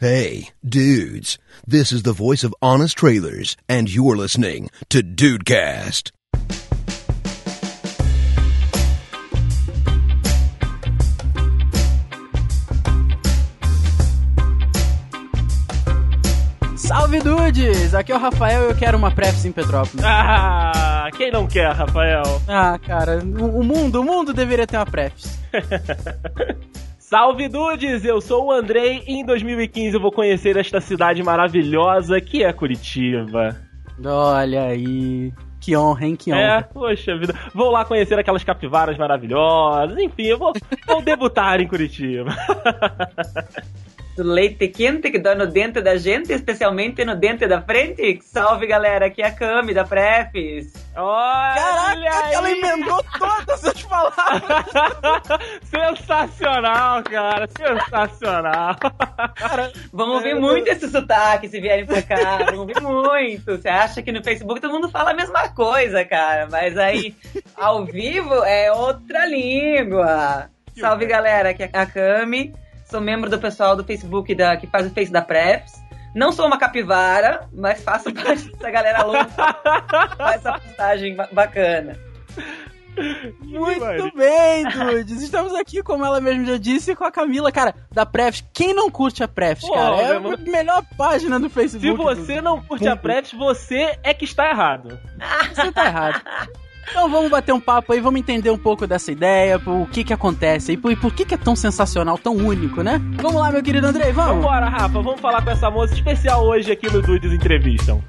Hey, dudes. This is the voice of Honest Trailers, and you're listening to Dudecast. Salve dudes! Aqui é o Rafael e eu quero uma Prefs em Petrópolis. Ah, quem não quer, Rafael? Ah, cara, o o mundo, o mundo deveria ter uma Prefs. Salve Dudes, eu sou o Andrei e em 2015 eu vou conhecer esta cidade maravilhosa que é Curitiba. Olha aí. Que honra, hein? Que É, honra. poxa vida. Vou lá conhecer aquelas capivaras maravilhosas. Enfim, eu vou, vou debutar em Curitiba. do leite quente que dá no dente da gente, especialmente no dente da frente. Salve galera, aqui é a Cami da Prefis. Olha Caraca, ela aí. emendou todas as palavras. Sensacional, cara. Sensacional. Vão ouvir muito esse sotaque se vierem pra cá. Vão ouvir muito. Você acha que no Facebook todo mundo fala a mesma coisa, cara. Mas aí, ao vivo, é outra língua. Salve galera, aqui é a Cami. Sou membro do pessoal do Facebook da, que faz o Face da Prefs. Não sou uma capivara, mas faço parte dessa galera louca. Faz essa postagem ba- bacana. Muito bem, dudes. Estamos aqui, como ela mesma já disse, com a Camila, cara, da Prefs. Quem não curte a Prefs, Pô, cara? É a melhor página do Facebook. Se você não curte a Preps, você é que está errado. Você tá errado. Então vamos bater um papo aí, vamos entender um pouco dessa ideia, o que que acontece e por, e por que que é tão sensacional, tão único, né? Vamos lá, meu querido Andrei, vamos? Vambora, Rafa, vamos falar com essa moça especial hoje aqui no Dudes Entrevistam.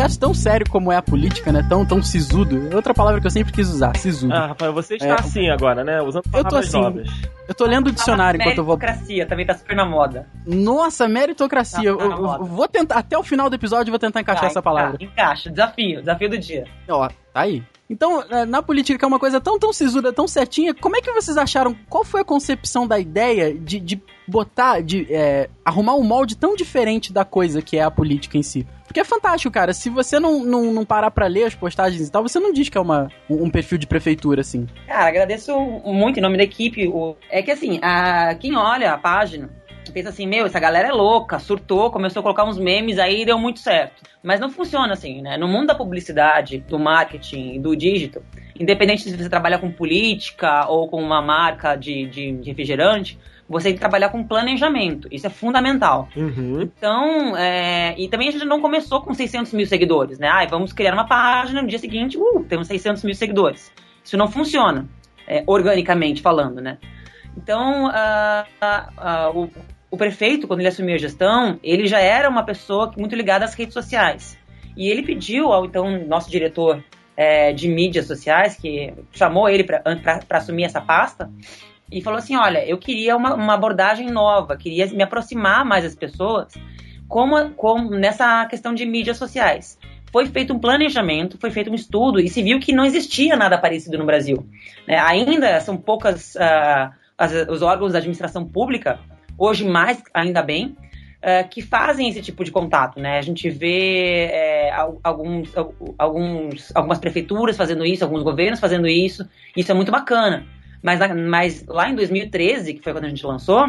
Universo tão sério como é a política, né? Tão, tão sisudo. é Outra palavra que eu sempre quis usar, sisudo. Ah, Rafael, você está É. assim agora, né? Usando Eu tô palavras assim. novas. Eu tô lendo o dicionário enquanto eu vou. Meritocracia também tá super na moda. Nossa, meritocracia. Tá na eu- eu vou tentar, até o final do episódio, eu vou tentar encaixar Vai, essa palavra. enca- Encaixa, desafio, desafio do dia. Ó, tá aí. Então, eh, na política, que é uma coisa tão, tão sisuda, tão certinha, como é que vocês acharam? Qual foi a concepção da ideia de, de botar, de eh, arrumar um molde tão diferente da coisa que é a política em si? Porque é fantástico, cara. Se você não, não, não parar pra ler as postagens e tal, você não diz que é uma, um um perfil de prefeitura, assim. Cara, agradeço muito em nome da equipe. O... É que assim, a... quem olha a página pensa assim, meu, essa galera é louca, surtou, começou a colocar uns memes aí e deu muito certo. Mas não funciona assim, né? No mundo da publicidade, do marketing, do digital, independente se você trabalha com política ou com uma marca de, de, de refrigerante, você tem que trabalhar com planejamento. Isso é fundamental. Uhum. Então, é, e também a gente não começou com 600 mil seguidores, né? Ai, vamos criar uma página no dia seguinte, uh, temos 600 mil seguidores. Isso não funciona, é, organicamente falando, né? Então, ah, ah, ah, o, o prefeito, quando ele assumiu a gestão, ele já era uma pessoa muito ligada às redes sociais. E ele pediu ao, então, nosso diretor é, de mídias sociais, que chamou ele para assumir essa pasta, e falou assim: olha, eu queria uma, uma abordagem nova, queria me aproximar mais das pessoas, como, como nessa questão de mídias sociais. Foi feito um planejamento, foi feito um estudo e se viu que não existia nada parecido no Brasil. né? ainda são poucas ah, as- os órgãos da administração pública, hoje mais ainda bem, ah, que fazem esse tipo de contato. Né? A gente vê é, al- alguns, al- alguns, algumas prefeituras fazendo isso, alguns governos fazendo isso, isso é muito bacana. Mas, mas lá em 2013, que foi quando a gente lançou,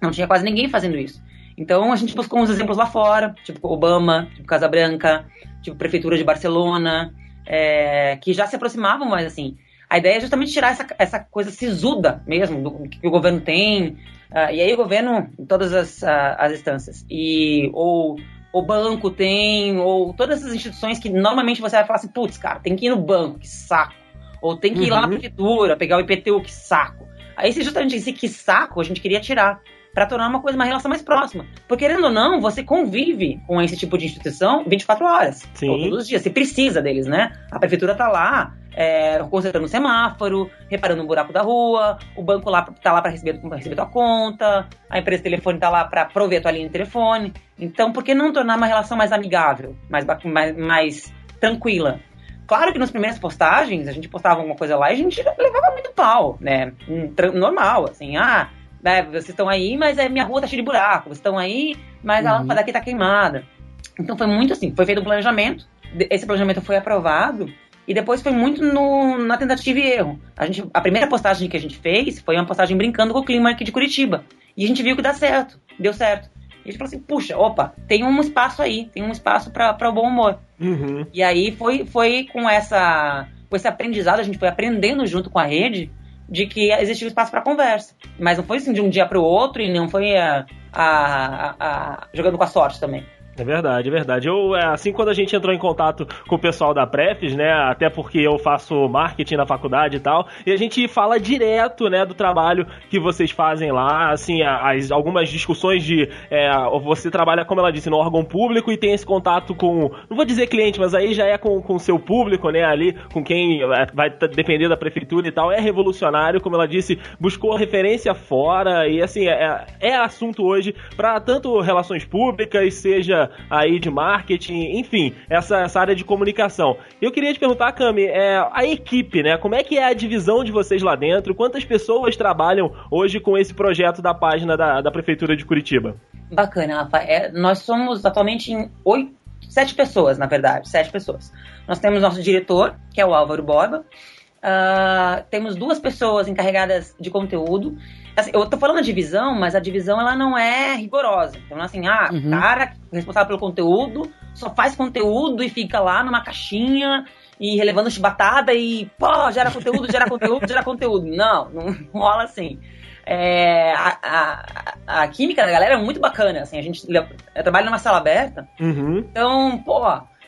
não tinha quase ninguém fazendo isso. Então a gente buscou uns exemplos lá fora, tipo Obama, tipo Casa Branca, tipo Prefeitura de Barcelona, é, que já se aproximavam mais assim. A ideia é justamente tirar essa, essa coisa sisuda mesmo, do que o governo tem, ah, e aí o governo em todas as, ah, as instâncias. E ou o banco tem, ou todas essas instituições que normalmente você vai falar assim, putz, cara, tem que ir no banco, que saco. Ou tem que ir lá na Uhum. prefeitura, pegar o IPTU, que saco. Aí esse justamente esse que saco a gente queria tirar. Pra tornar uma coisa, uma relação mais próxima. Porque, querendo ou não, você convive com esse tipo de instituição 24 horas. Todos os dias. Você precisa deles, né? A prefeitura tá lá, é, consertando o semáforo, reparando um buraco da rua, o banco lá tá lá para receber, pra receber tua conta, a empresa de telefone tá lá para prover a tua linha de telefone. Então, por que não tornar uma relação mais amigável, mais, mais, mais tranquila? Claro que nas primeiras postagens, a gente postava alguma coisa lá e a gente levava muito pau, né? Normal, assim, ah, né, vocês estão aí, mas a minha rua tá cheia de buraco, vocês estão aí, mas a uhum. lâmpada aqui tá queimada. Então foi muito assim, foi feito um planejamento, esse planejamento foi aprovado, e depois foi muito no, na tentativa e erro. A, gente, a primeira postagem que a gente fez foi uma postagem brincando com o clima aqui de Curitiba. E a gente viu que dá certo, deu certo. E a gente falou assim, puxa, opa, tem um espaço aí, tem um espaço para o bom humor. Uhum. E aí foi, foi com essa com esse aprendizado, a gente foi aprendendo junto com a rede de que existia espaço para conversa. Mas não foi assim de um dia para o outro e não foi a, a, a, a, jogando com a sorte também. É verdade, é verdade. Eu, é, assim, quando a gente entrou em contato com o pessoal da Prefs, né, até porque eu faço marketing na faculdade e tal, e a gente fala direto, né, do trabalho que vocês fazem lá, assim, as, algumas discussões de, é, você trabalha, como ela disse, no órgão público e tem esse contato com, não vou dizer cliente, mas aí já é com o seu público, né, ali, com quem é, vai depender da prefeitura e tal, é revolucionário, como ela disse, buscou referência fora e, assim, é, é assunto hoje para tanto relações públicas, seja aí de marketing, enfim, essa, essa área de comunicação. Eu queria te perguntar, Cami, é, a equipe, né? Como é que é a divisão de vocês lá dentro? Quantas pessoas trabalham hoje com esse projeto da página da, da Prefeitura de Curitiba? Bacana, Rafa. É, nós somos atualmente em oito, sete pessoas, na verdade, sete pessoas. Nós temos nosso diretor, que é o Álvaro Borba. Uh, temos duas pessoas encarregadas de conteúdo Assim, eu tô falando divisão, mas a divisão ela não é rigorosa. Então, assim, ah, uhum. cara responsável pelo conteúdo só faz conteúdo e fica lá numa caixinha e relevando chibatada e, pô, gera conteúdo, gera conteúdo, gera conteúdo. Não, não rola assim. É, a, a, a, química da galera é muito bacana, assim, a gente eu trabalho numa sala aberta, uhum. então, pô,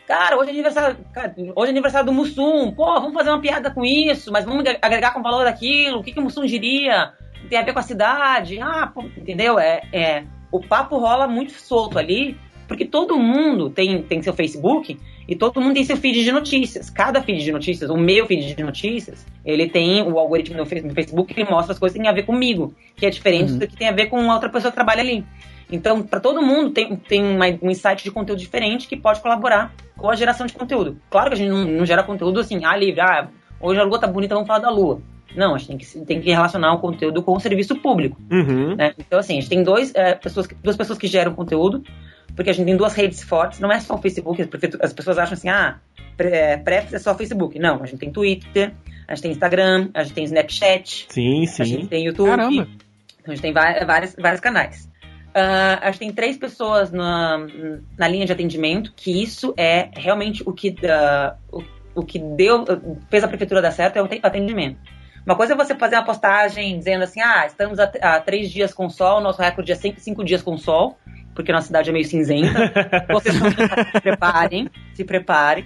cara, hoje é aniversário, cara, hoje é aniversário do Mussum, pô, vamos fazer uma piada com isso, mas vamos agregar com o valor daquilo, o que, que o Mussum diria? Tem a ver com a cidade, ah, pô, entendeu? É, é, o papo rola muito solto ali, porque todo mundo tem, tem seu Facebook e todo mundo tem seu feed de notícias. Cada feed de notícias, o meu feed de notícias, ele tem o algoritmo no Facebook que mostra as coisas que tem a ver comigo, que é diferente uhum. do que tem a ver com outra pessoa que trabalha ali. Então, para todo mundo tem, tem uma, um insight de conteúdo diferente que pode colaborar com a geração de conteúdo. Claro que a gente não, não gera conteúdo assim, ah, livre, ah, hoje a lua tá bonita, vamos falar da lua. Não, a gente tem que, tem que relacionar o conteúdo com o serviço público. Uhum. Né? Então, assim, a gente tem dois, é, pessoas, duas pessoas que geram conteúdo, porque a gente tem duas redes fortes, não é só o Facebook, as pessoas acham assim, ah, Prefs é só o Facebook. Não, a gente tem Twitter, a gente tem Instagram, a gente tem Snapchat, sim, sim. a gente tem YouTube. Caramba. Então a gente tem vários, vários canais. Uh, a gente tem três pessoas na, na linha de atendimento, que isso é realmente o que, uh, o, o que deu, fez a prefeitura dar certo, é o atendimento. Uma coisa é você fazer uma postagem dizendo assim, ah, estamos a, a três dias com sol, nosso recorde é cinco, cinco dias com sol, porque nossa cidade é meio cinzenta. Vocês se preparem, se preparem.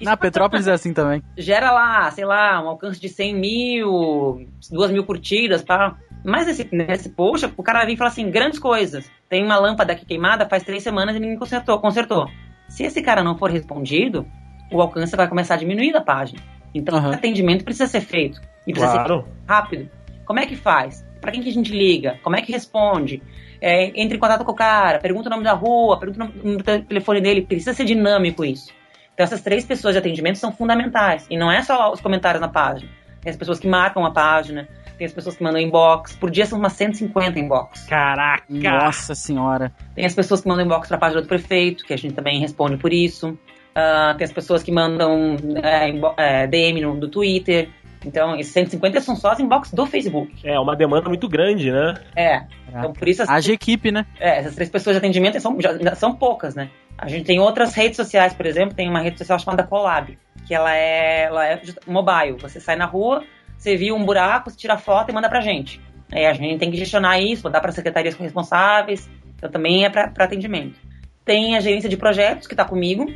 Na Petrópolis é assim também. Gera lá, sei lá, um alcance de 100 mil, 2 mil curtidas, tá? Mas nesse, nesse post, o cara vem e fala assim, grandes coisas. Tem uma lâmpada aqui queimada faz três semanas e ninguém consertou. consertou. Se esse cara não for respondido, o alcance vai começar a diminuir da página. Então, uhum. o atendimento precisa ser feito. E precisa claro. ser rápido. Como é que faz? Para quem que a gente liga? Como é que responde? É, entre em contato com o cara, pergunta o nome da rua, pergunta o número do telefone dele. Precisa ser dinâmico isso. Então, essas três pessoas de atendimento são fundamentais. E não é só os comentários na página. Tem as pessoas que marcam a página, tem as pessoas que mandam inbox. Por dia são umas 150 inbox. Caraca! Nossa senhora! Tem as pessoas que mandam inbox para a página do prefeito, que a gente também responde por isso. Uh, tem as pessoas que mandam é, é, DM no, do Twitter. Então, esses 150 são só as inbox do Facebook. É, uma demanda muito grande, né? É. Então, por isso... Haja equipe, né? É, essas três pessoas de atendimento são, já, são poucas, né? A gente tem outras redes sociais, por exemplo, tem uma rede social chamada Collab, que ela é, ela é mobile. Você sai na rua, você viu um buraco, você tira foto e manda pra gente. Aí a gente tem que gestionar isso, mandar para secretarias responsáveis, então também é para atendimento. Tem a gerência de projetos, que está comigo,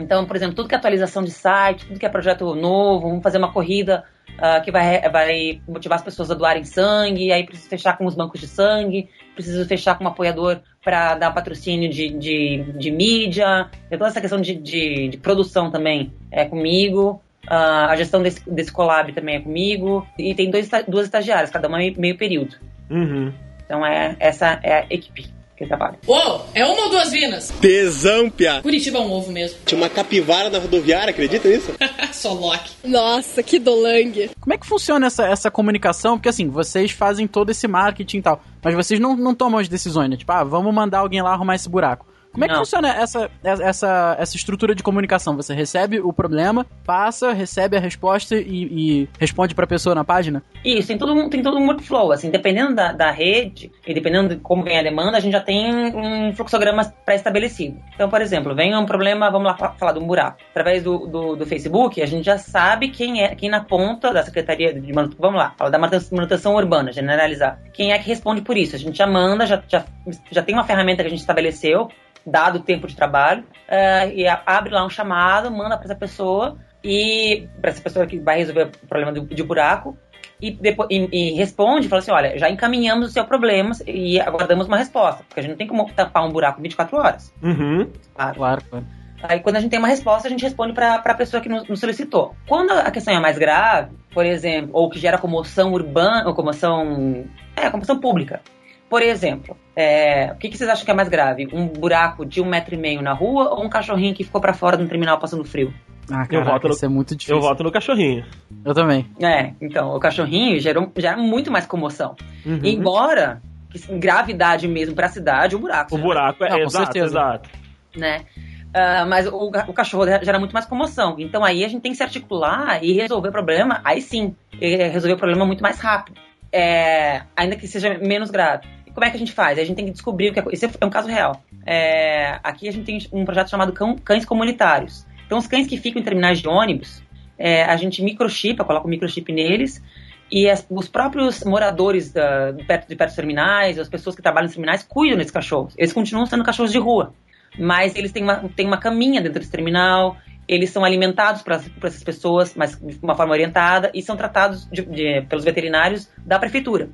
então, por exemplo, tudo que é atualização de site, tudo que é projeto novo, vamos fazer uma corrida uh, que vai, vai motivar as pessoas a doarem sangue, aí preciso fechar com os bancos de sangue, preciso fechar com um apoiador para dar patrocínio de, de, de mídia, então, toda essa questão de, de, de produção também é comigo. Uh, a gestão desse, desse collab também é comigo. E tem dois, duas estagiárias, cada uma meio, meio período. Uhum. Então é, essa é a equipe que aquele trabalho. Ô, é uma ou duas vinas? Tesão, pia. Curitiba é um ovo mesmo. Tinha uma capivara na rodoviária, acredita nisso? Só Loki. Nossa, que dolangue. Como é que funciona essa, essa comunicação? Porque assim, vocês fazem todo esse marketing e tal, mas vocês não, não tomam as decisões, né? Tipo, ah, vamos mandar alguém lá arrumar esse buraco. Como é que Não. funciona essa, essa, essa estrutura de comunicação? Você recebe o problema, passa, recebe a resposta e, e responde pra pessoa na página? Isso, tem todo um, tem todo um workflow, assim, dependendo da, da rede e dependendo de como vem a demanda, a gente já tem um fluxograma pré-estabelecido. Então, por exemplo, vem um problema, vamos lá fa- falar de um buraco. Através do, do, do Facebook, a gente já sabe quem é, quem na ponta da Secretaria de Manutenção, vamos lá, fala da manutenção manutenção urbana, generalizar. Quem é que responde por isso? A gente já manda, já, já, já tem uma ferramenta que a gente estabeleceu, dado o tempo de trabalho, eh, e a- abre lá um chamado, manda para essa pessoa, e para essa pessoa que vai resolver o problema do, de buraco, e, depois, e, e responde, fala assim, olha, já encaminhamos o seu problema e aguardamos uma resposta, porque a gente não tem como tapar um buraco 24 horas. Uhum. Claro. Claro, claro. Aí quando a gente tem uma resposta, a gente responde para a pessoa que nos, nos solicitou. Quando a questão é mais grave, por exemplo, ou que gera comoção urbana, ou comoção, é, comoção pública. Por exemplo, é, o que, que vocês acham que é mais grave? Um buraco de um metro e meio na rua ou um cachorrinho que ficou para fora do terminal passando frio? Ah, Eu caraca, voto no- isso é muito difícil. Eu voto no cachorrinho. Eu também. É, então, o cachorrinho gerou, gera muito mais comoção. Uhum. Embora, gravidade mesmo para a cidade, o buraco. O buraco é Não, com exato, certeza. exato. né? Ah, mas o, o cachorro gera muito mais comoção. Então aí a gente tem que se articular e resolver o problema, aí sim, e resolver o problema muito mais rápido. É, ainda que seja menos grave. Como é que a gente faz? A gente tem que descobrir o que é. Esse é um caso real. É, aqui a gente tem um projeto chamado Cão- Cães Comunitários. Então os cães que ficam em terminais de ônibus, é, a gente microchipa, coloca o microchip neles. E as- os próprios moradores da- de perto, de perto dos terminais, as pessoas que trabalham nos terminais, cuidam desses cachorros. Eles continuam sendo cachorros de rua mas eles têm uma, têm uma caminha dentro desse terminal, eles são alimentados para essas pessoas, mas de uma forma orientada, e são tratados de- de- pelos veterinários da prefeitura.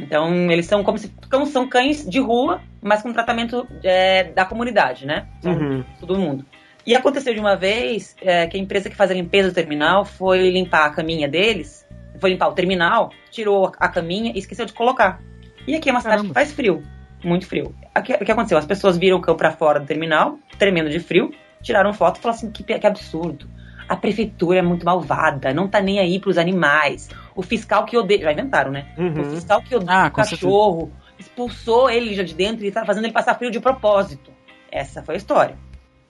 Então, eles são como se cão- são cães de rua, mas com tratamento é, da comunidade, né? Uhum. todo mundo. E aconteceu de uma vez é, que a empresa que faz a limpeza do terminal foi limpar a caminha deles, foi limpar o terminal, tirou a caminha e esqueceu de colocar. E aqui é uma cidade Caramba. que faz frio, muito frio. Aqui- O que aconteceu? As pessoas viram o cão pra fora do terminal, tremendo de frio, tiraram foto e falaram assim: que, que absurdo. A prefeitura é muito malvada, não tá nem aí pros animais. O fiscal que odeia. Já inventaram, né? Uhum. O fiscal que odeia Ah, o cachorro expulsou ele já de dentro e tá fazendo ele passar frio de propósito. Essa foi a história.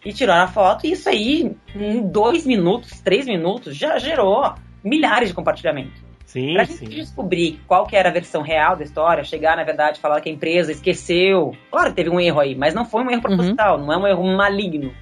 E tiraram a foto, e isso aí, em dois minutos, três minutos, já gerou milhares de compartilhamentos. Sim, Pra gente sim. descobrir qual que era a versão real da história, chegar, na verdade, falar que a empresa esqueceu. Claro que teve um erro aí, mas não foi um erro proposital, não é um erro maligno.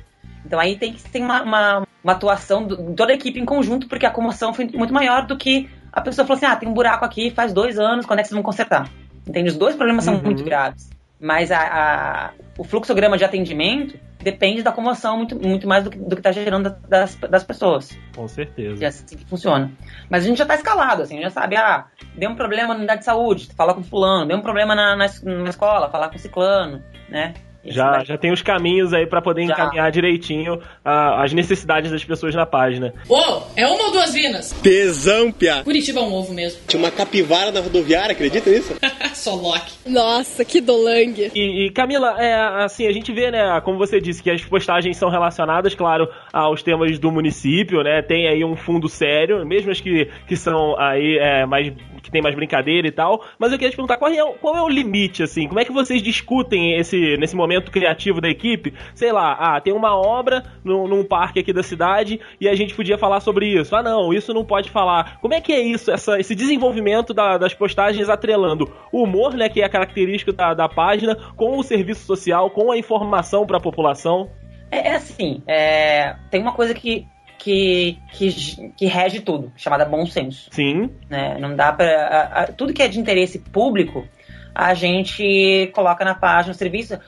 Então aí tem que ter uma, uma, uma atuação do- de toda a equipe em conjunto, porque a comoção foi muito maior do que a pessoa falou assim: ah, tem um buraco aqui, faz dois anos, quando é que vocês vão consertar? Entende? Os dois problemas são Uhum. muito graves. Mas a, a- o fluxograma de atendimento depende da comoção muito, muito mais do que do está gerando das, das pessoas. Com certeza. E é assim que funciona. Mas a gente já tá escalado, assim, já sabe, ah, deu um problema na unidade de saúde, fala com fulano, deu um problema na, na, na escola, falar com ciclano, né? Já, vai- já tem os caminhos aí pra poder Já. encaminhar direitinho ah, as necessidades das pessoas na página. Ô, é uma ou duas vinas? Tesão, pia. Curitiba é um ovo mesmo. Tinha uma capivara na rodoviária, acredita nisso? Só Loki. Nossa, que dolangue. E, e, Camila, é, assim, a gente vê, né, como você disse, que as postagens são relacionadas, claro, aos temas do município, né? Tem aí um fundo sério, mesmo as que, que são aí é, mais. Que tem mais brincadeira e tal. Mas eu queria te perguntar qual é, o- qual é o limite, assim? Como é que vocês discutem esse, nesse momento criativo da equipe? Sei lá, ah, tem uma obra num, num parque aqui da cidade e a gente podia falar sobre isso. Ah, não, isso não pode falar. Como é que é isso, essa, esse desenvolvimento da- das postagens atrelando o humor, né, que é característico da, da página, com o serviço social, com a informação para a população? É, é assim, é, tem uma coisa que, que, que, que rege tudo, chamada bom senso. Sim. né? Não dá pra. a- a- tudo que é de interesse público, a gente coloca na página o serviço.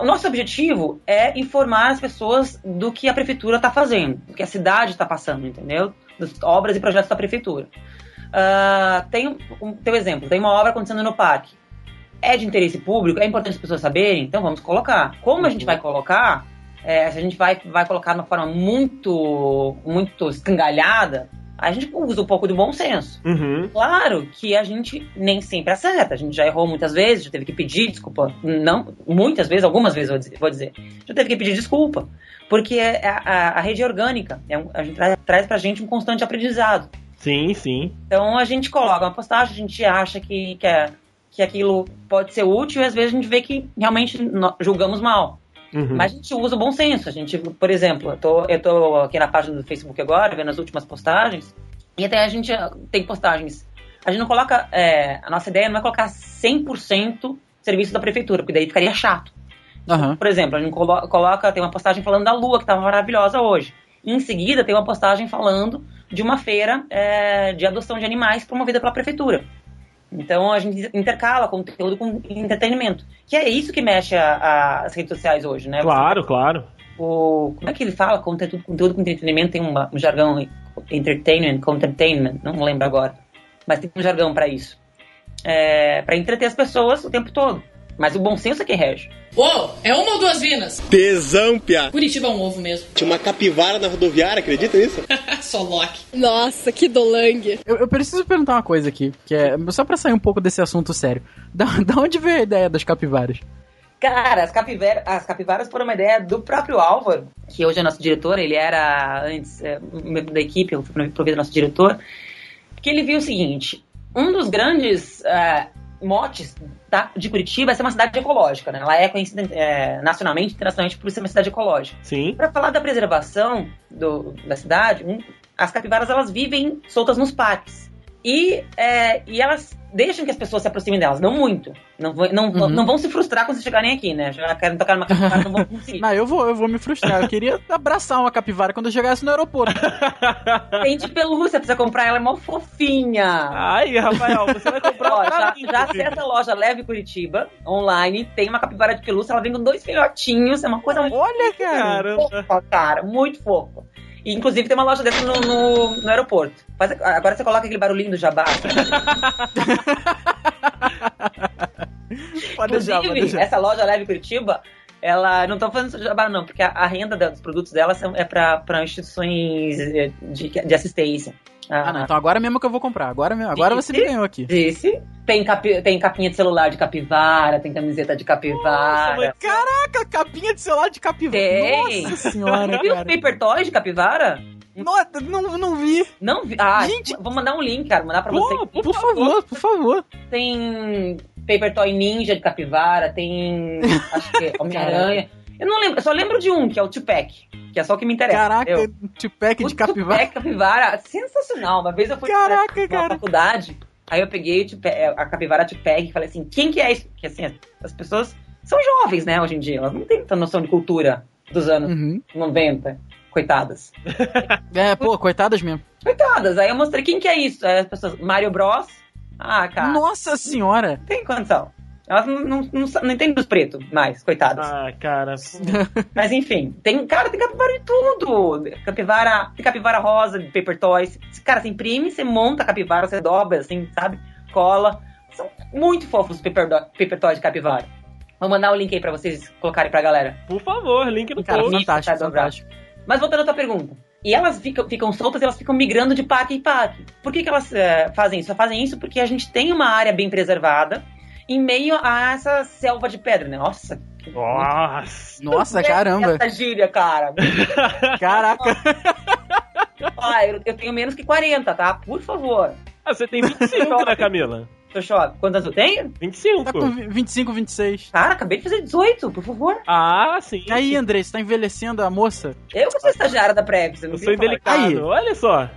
O nosso objetivo é informar as pessoas do que a prefeitura está fazendo, do que a cidade está passando, entendeu? Das obras e projetos da prefeitura. Ah, tem um, um exemplo, tem uma obra acontecendo no parque. É de interesse público, é importante as pessoas saberem, então vamos colocar. Como a gente vai colocar? É, se a gente vai, vai colocar de uma forma muito, muito escangalhada, a gente usa um pouco do bom senso. Uhum. Claro que a gente nem sempre acerta. A gente já errou muitas vezes, já teve que pedir desculpa. Não, muitas vezes, algumas vezes vou dizer, vou dizer. Já teve que pedir desculpa. Porque é- a, a- a rede é orgânica. É um- a gente tra- traz pra gente um constante aprendizado. Sim, sim. Então a gente coloca uma postagem, a gente acha que, que, é- que aquilo pode ser útil e às vezes a gente vê que realmente julgamos mal. Uhum. Mas a gente usa o bom senso. A gente, por exemplo, eu tô, eu tô aqui na página do Facebook agora, vendo as últimas postagens, e até a gente tem postagens. A gente não coloca. é, a nossa ideia não é colocar 100% serviço da prefeitura, porque daí ficaria chato. Aham. Por exemplo, a gente colo- coloca, tem uma postagem falando da lua, que estava maravilhosa hoje. E em seguida tem uma postagem falando de uma feira é, de adoção de animais promovida pela prefeitura. Então a gente intercala conteúdo com entretenimento. Que é isso que mexe a- a- as redes sociais hoje, né? Claro, claro. O, como é que ele fala? Conteúdo, conteúdo com entretenimento tem uma- um jargão entertainment, containment, não lembro agora. Mas tem um jargão para isso. É, para entreter as pessoas o tempo todo. Mas o bom senso é quem rege. Uou, é uma ou duas vinas? Tesão, piá. Curitiba é um ovo mesmo. Tinha uma capivara na rodoviária, acredita nisso? Só Loki. Nossa, que dolangue. Eu, eu preciso perguntar uma coisa aqui, que é só pra sair um pouco desse assunto sério. Da, da onde veio a ideia das capivaras? Cara, as, capivera- as capivaras foram uma ideia do próprio Álvaro, que hoje é nosso diretor, ele era antes é, membro da equipe, eu fui promovido nosso diretor, que ele viu o seguinte, um dos grandes é, motes da- de Curitiba é ser uma cidade ecológica, né? Ela é conhecida é, nacionalmente e internacionalmente por ser uma cidade ecológica. Sim. Para falar da preservação do- da cidade, as capivaras elas vivem soltas nos parques. E, é, e elas deixam que as pessoas se aproximem delas, não muito. Não, vão- não, Uhum. não vão se frustrar quando vocês chegarem aqui, né? Já querem tocar numa capivara, não vão conseguir. Não, eu vou, eu vou me frustrar. Eu queria abraçar uma capivara quando eu chegasse no aeroporto. Tem de pelúcia, precisa comprar ela, é mó fofinha. Ai, Rafael, você vai comprar Ó, já, carrinho, já acessa a loja Leve Curitiba, online, tem uma capivara de pelúcia, ela vem com dois filhotinhos, é uma coisa muito Olha, cara. Fofa, cara, muito fofa. E, inclusive tem uma loja dessa no, no, no aeroporto. Faz- agora você coloca aquele barulhinho do jabá. Pode deixar, pode deixar. essa loja Leve Curitiba, ela não tô fazendo jabá não, porque a, a renda da- dos produtos dela são, é para instituições eh, de, de assistência. Ah, não, então agora mesmo que eu vou comprar. Agora, mesmo, agora você me ganhou aqui. Disse. Tem, capi, tem capinha de celular de capivara, tem camiseta de capivara. Nossa, Caraca, capinha de celular de capivara. Tem. Nossa senhora, Viu os paper toys de capivara? Nossa, não, não vi. Não vi. Ah, Gente. vou mandar um link, cara. Mandar pra Pô, você. por favor, por favor. Tem paper toy ninja de capivara, tem. Acho que é Homem-Aranha. Eu não lembro, eu só lembro de um, que é o Tupac, que é só o que me interessa. Caraca? Tupac de capivara. Tupac capivara, sensacional. Uma vez eu fui Caraca, pra, cara. faculdade, aí eu peguei Tupac- a capivara Tupac e falei assim, quem que é isso? Porque assim, as pessoas são jovens, né, hoje em dia. Elas não têm tanta noção de cultura dos anos Uhum. 90. Coitadas. É, pô, coitadas mesmo. Coitadas. Aí eu mostrei quem que é isso. Aí as pessoas, Mario Bros. Ah, cara, Nossa senhora. tem condição. Elas não, não, não, não entendem dos pretos mais, coitadas. Ah, cara. Mas enfim, tem, cara, tem capivara de tudo. Capivara, tem capivara rosa, de paper toys. Cara, você imprime, você monta a capivara, você dobra, assim, sabe? Cola. São muito fofos os paper, paper toys de capivara. Vou mandar o link aí pra vocês colocarem pra galera. Por favor, link no Cara, post. fantástico, tá fantástico. Mas voltando à tua pergunta. E elas ficam, ficam soltas, elas ficam migrando de parque em parque. Por que, que elas eh, fazem isso? Elas fazem isso porque a gente tem uma área bem preservada em meio a essa selva de pedra, né? Nossa. Nossa. Nossa, caramba. Essa gíria, cara. Caraca. Ah, eu, eu tenho menos que 40, tá? Por favor. Ah, você tem 25, né, Camila? Quantos anos eu tenho? 25. Tá com vi- 25, 26. Cara, acabei de fazer 18, por favor. Ah, sim. E aí, André, você tá envelhecendo a moça? Eu que sou estagiária da Prev, você não Eu sou indelicado. Aí. Olha só.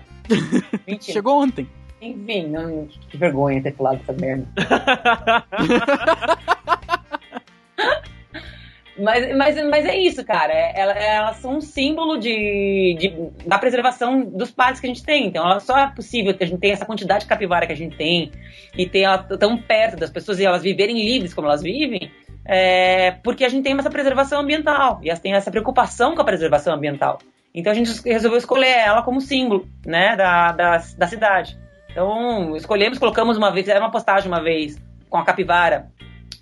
Mentira. Chegou ontem. Enfim, não, que vergonha ter falado essa merda. Mas, mas, mas é isso, cara. É- ela- Elas são um símbolo de, de- da preservação dos parques que a gente tem. Então, só é possível que a gente tenha essa quantidade de capivara que a gente tem e ter ela tão perto das pessoas e elas viverem livres como elas vivem, é, porque a gente tem essa preservação ambiental e elas têm essa preocupação com a preservação ambiental. Então, a gente resolveu escolher ela como símbolo né, da, da, da cidade. Então, escolhemos, colocamos uma vez, fizeram uma postagem uma vez com a capivara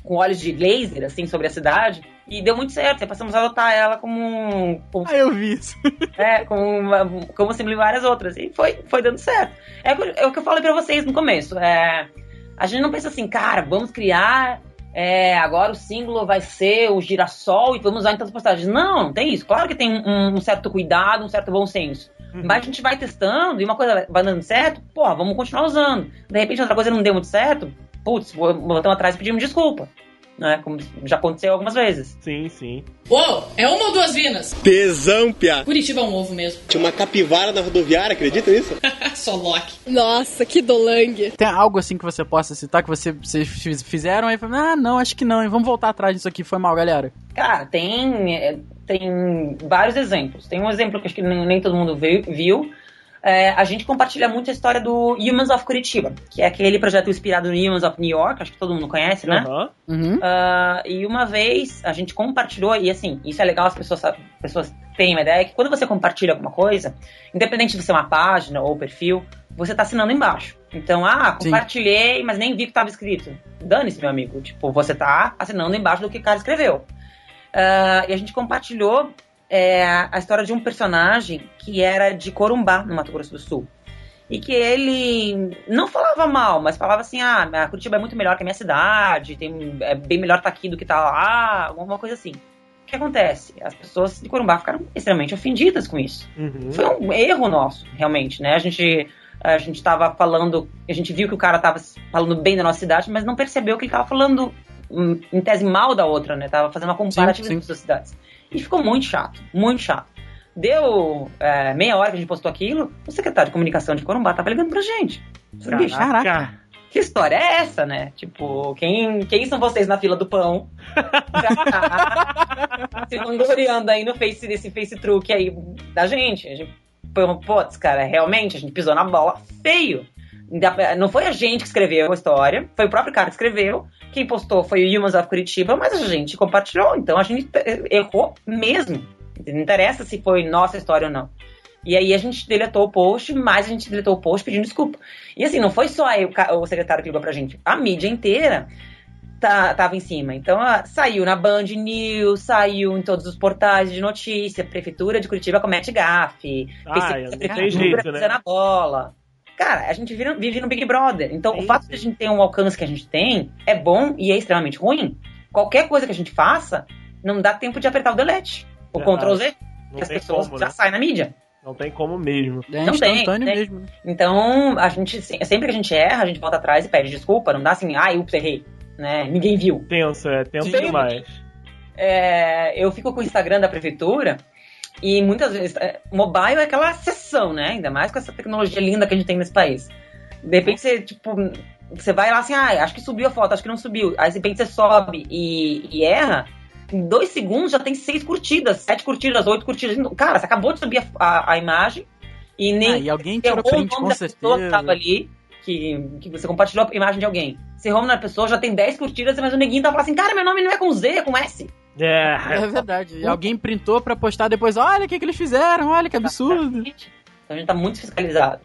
com olhos de laser, assim, sobre a cidade. E deu muito certo, e passamos a adotar ela como, como Ah, eu vi isso. é, como, uma- como várias outras. E foi, foi dando certo. É, o que eu- é o que eu falei pra vocês no começo. É, a gente não pensa assim, cara, vamos criar. é, agora o símbolo vai ser o girassol e vamos usar em todas as postagens. Não, não tem isso. Claro que tem um, um certo cuidado, um certo bom senso. Mas a gente vai testando e uma coisa vai dando certo, porra, vamos continuar usando. De repente outra coisa não deu muito certo, putz, voltamos atrás e pedimos desculpa. Né? Como já aconteceu algumas vezes. Sim, sim. Uou, é uma ou duas vinas? Tesão, piá. Curitiba é um ovo mesmo. Tinha uma capivara na rodoviária, acredita nisso? Só Loki. Nossa, que dolangue. Tem algo assim que você possa citar que você, vocês fiz- fizeram aí? Ah, não, acho que não, hein? Vamos voltar atrás disso aqui, foi mal, galera. Cara, tem, é, tem vários exemplos. Tem um exemplo que acho que nem, nem todo mundo viu. viu. É, a gente compartilha muito a história do Humans of Curitiba, que é aquele projeto inspirado no Humans of New York, acho que todo mundo conhece, né? Uhum. Ah, e uma vez a gente compartilhou, e assim, isso é legal, as pessoas, pessoas têm uma ideia que quando você compartilha alguma coisa, independente de ser uma página ou perfil, você tá assinando embaixo. Então, ah, Sim. compartilhei, mas nem vi o que tava escrito. Dane-se, meu amigo. Tipo, você tá assinando embaixo do que o cara escreveu. Ah, e a gente compartilhou é, a história de um personagem que era de Corumbá, no Mato Grosso do Sul. E que ele não falava mal, mas falava assim: ah, a Curitiba é muito melhor que a minha cidade, tem, é bem melhor estar aqui do que tá lá, alguma coisa assim. O que acontece? As pessoas de Corumbá ficaram extremamente ofendidas com isso. Uhum. Foi um erro nosso, realmente, né? A gente, a gente tava falando, a gente viu que o cara tava falando bem da nossa cidade, mas não percebeu que ele tava falando em tese mal da outra, né? Tava fazendo uma comparativa Sim, sim. das cidades. E ficou muito chato, muito chato. Deu é, meia hora que a gente postou aquilo, o secretário de comunicação de Corumbá tava ligando pra gente. Bicho, Caraca. que história é essa, né? Tipo, quem, quem são vocês na fila do pão? Tá se vangloriando aí no face, desse face truque aí da gente. A gente putz, cara, realmente, a gente pisou na bola feio. Não foi a gente que escreveu a história, foi o próprio cara que escreveu. Quem postou foi o Humans of Curitiba, mas a gente compartilhou, então a gente eh, errou mesmo. Não interessa se foi nossa história ou não. E aí a gente deletou o post, mas a gente deletou o post pedindo desculpa. E assim, não foi só aí o, secretário que ligou pra gente. A mídia inteira tá, tava em cima. Então ah, saiu na Band News, saiu em todos os portais de notícia. Prefeitura de Curitiba comete gafe. Ah, Prefeitura jeito, né? na bola. Cara, a gente vive, vive no Big Brother. Então, Sim, o fato de a gente ter um alcance que a gente tem é bom e é extremamente ruim. Qualquer coisa que a gente faça, não dá tempo de apertar o delete. O. Ctrl Z, Não que as pessoas como, já né? saem na mídia. Não tem como mesmo. É Não tem, instantâneo tem. mesmo. né? Então, a gente, se- sempre que a gente erra, a gente volta atrás e pede desculpa. Não dá assim, ah, ups, errei. Né? Ninguém viu. Tenso, é tenso Sim. demais. É, eu fico com o Instagram da prefeitura e muitas vezes, é, mobile é aquela sessão, né? Ainda mais com essa tecnologia linda que a gente tem nesse país. De repente você, tipo, você vai lá assim, ah, acho que subiu a foto, acho que não subiu. Aí de repente você sobe e, e erra. Em dois segundos já tem seis curtidas, sete curtidas, oito curtidas. Cara, você acabou de subir a, a- a imagem e nem Ah, e alguém tirou o nome com da pessoa que certeza. tava ali, que, que você compartilhou a imagem de alguém. Você errou na pessoa, já tem 10 curtidas, mas o neguinho tá falando assim, cara, meu nome não é com Z, é com S. É, É verdade. E alguém printou pra postar depois, olha o que, que eles fizeram, olha que absurdo. Então a gente tá muito fiscalizado.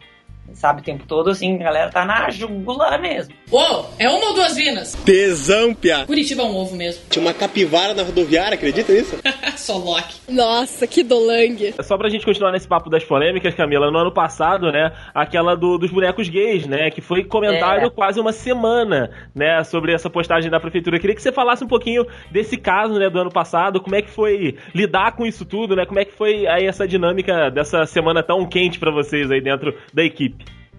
Sabe, o tempo todo, assim, a galera tá na jugular mesmo. Uou, é uma ou duas vinas? Tesão, piá. Curitiba é um ovo mesmo. Tinha uma capivara na rodoviária, acredita nisso? Só Loki. Nossa, que dolangue. Só pra gente continuar nesse papo das polêmicas, Camila, no ano passado, né, aquela do- dos bonecos gays, né, que foi comentário É. quase uma semana, né, sobre essa postagem da prefeitura. Eu queria que você falasse um pouquinho desse caso, né, do ano passado, como é que foi lidar com isso tudo, né, como é que foi aí essa dinâmica dessa semana tão quente pra vocês aí dentro da equipe.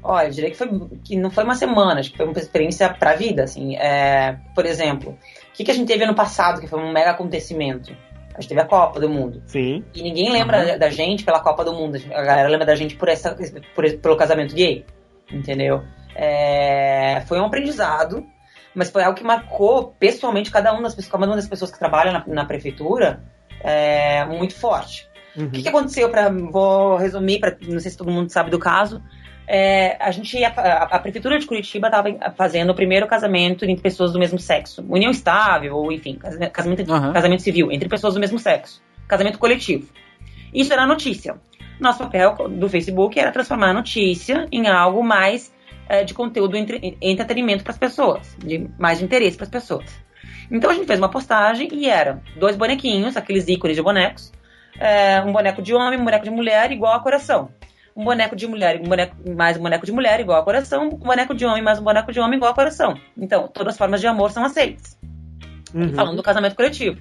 Olha, eu diria que, foi, que não foi uma semana, acho que foi uma experiência pra vida, assim. É, por exemplo, o que, que a gente teve ano passado, que foi um mega acontecimento? A gente teve a Copa do Mundo. Sim. E ninguém lembra da gente pela Copa do Mundo. A galera lembra da gente por essa, por, pelo casamento gay. Entendeu? É, foi um aprendizado, mas foi algo que marcou pessoalmente cada, um das, pessoas- cada uma das pessoas que trabalham na, na prefeitura é, muito forte. Uhum. O que, que aconteceu? Pra, vou resumir, pra, não sei se todo mundo sabe do caso. É, a gente, a, a- prefeitura de Curitiba estava fazendo o primeiro casamento entre pessoas do mesmo sexo, união estável ou enfim, casamento, Aham. casamento civil entre pessoas do mesmo sexo, casamento coletivo. Isso era notícia. Nosso papel do Facebook era transformar a notícia em algo mais é, de conteúdo entre, entretenimento para as pessoas, de mais de interesse para as pessoas. Então a gente fez uma postagem e era dois bonequinhos, aqueles ícones de bonecos, é, um boneco de homem, um boneco de mulher igual a coração. Um boneco de mulher um boneco, mais um boneco de mulher igual a coração, um boneco de homem mais um boneco de homem igual a coração. Então, todas as formas de amor são aceitas. Uhum. Falando do casamento coletivo.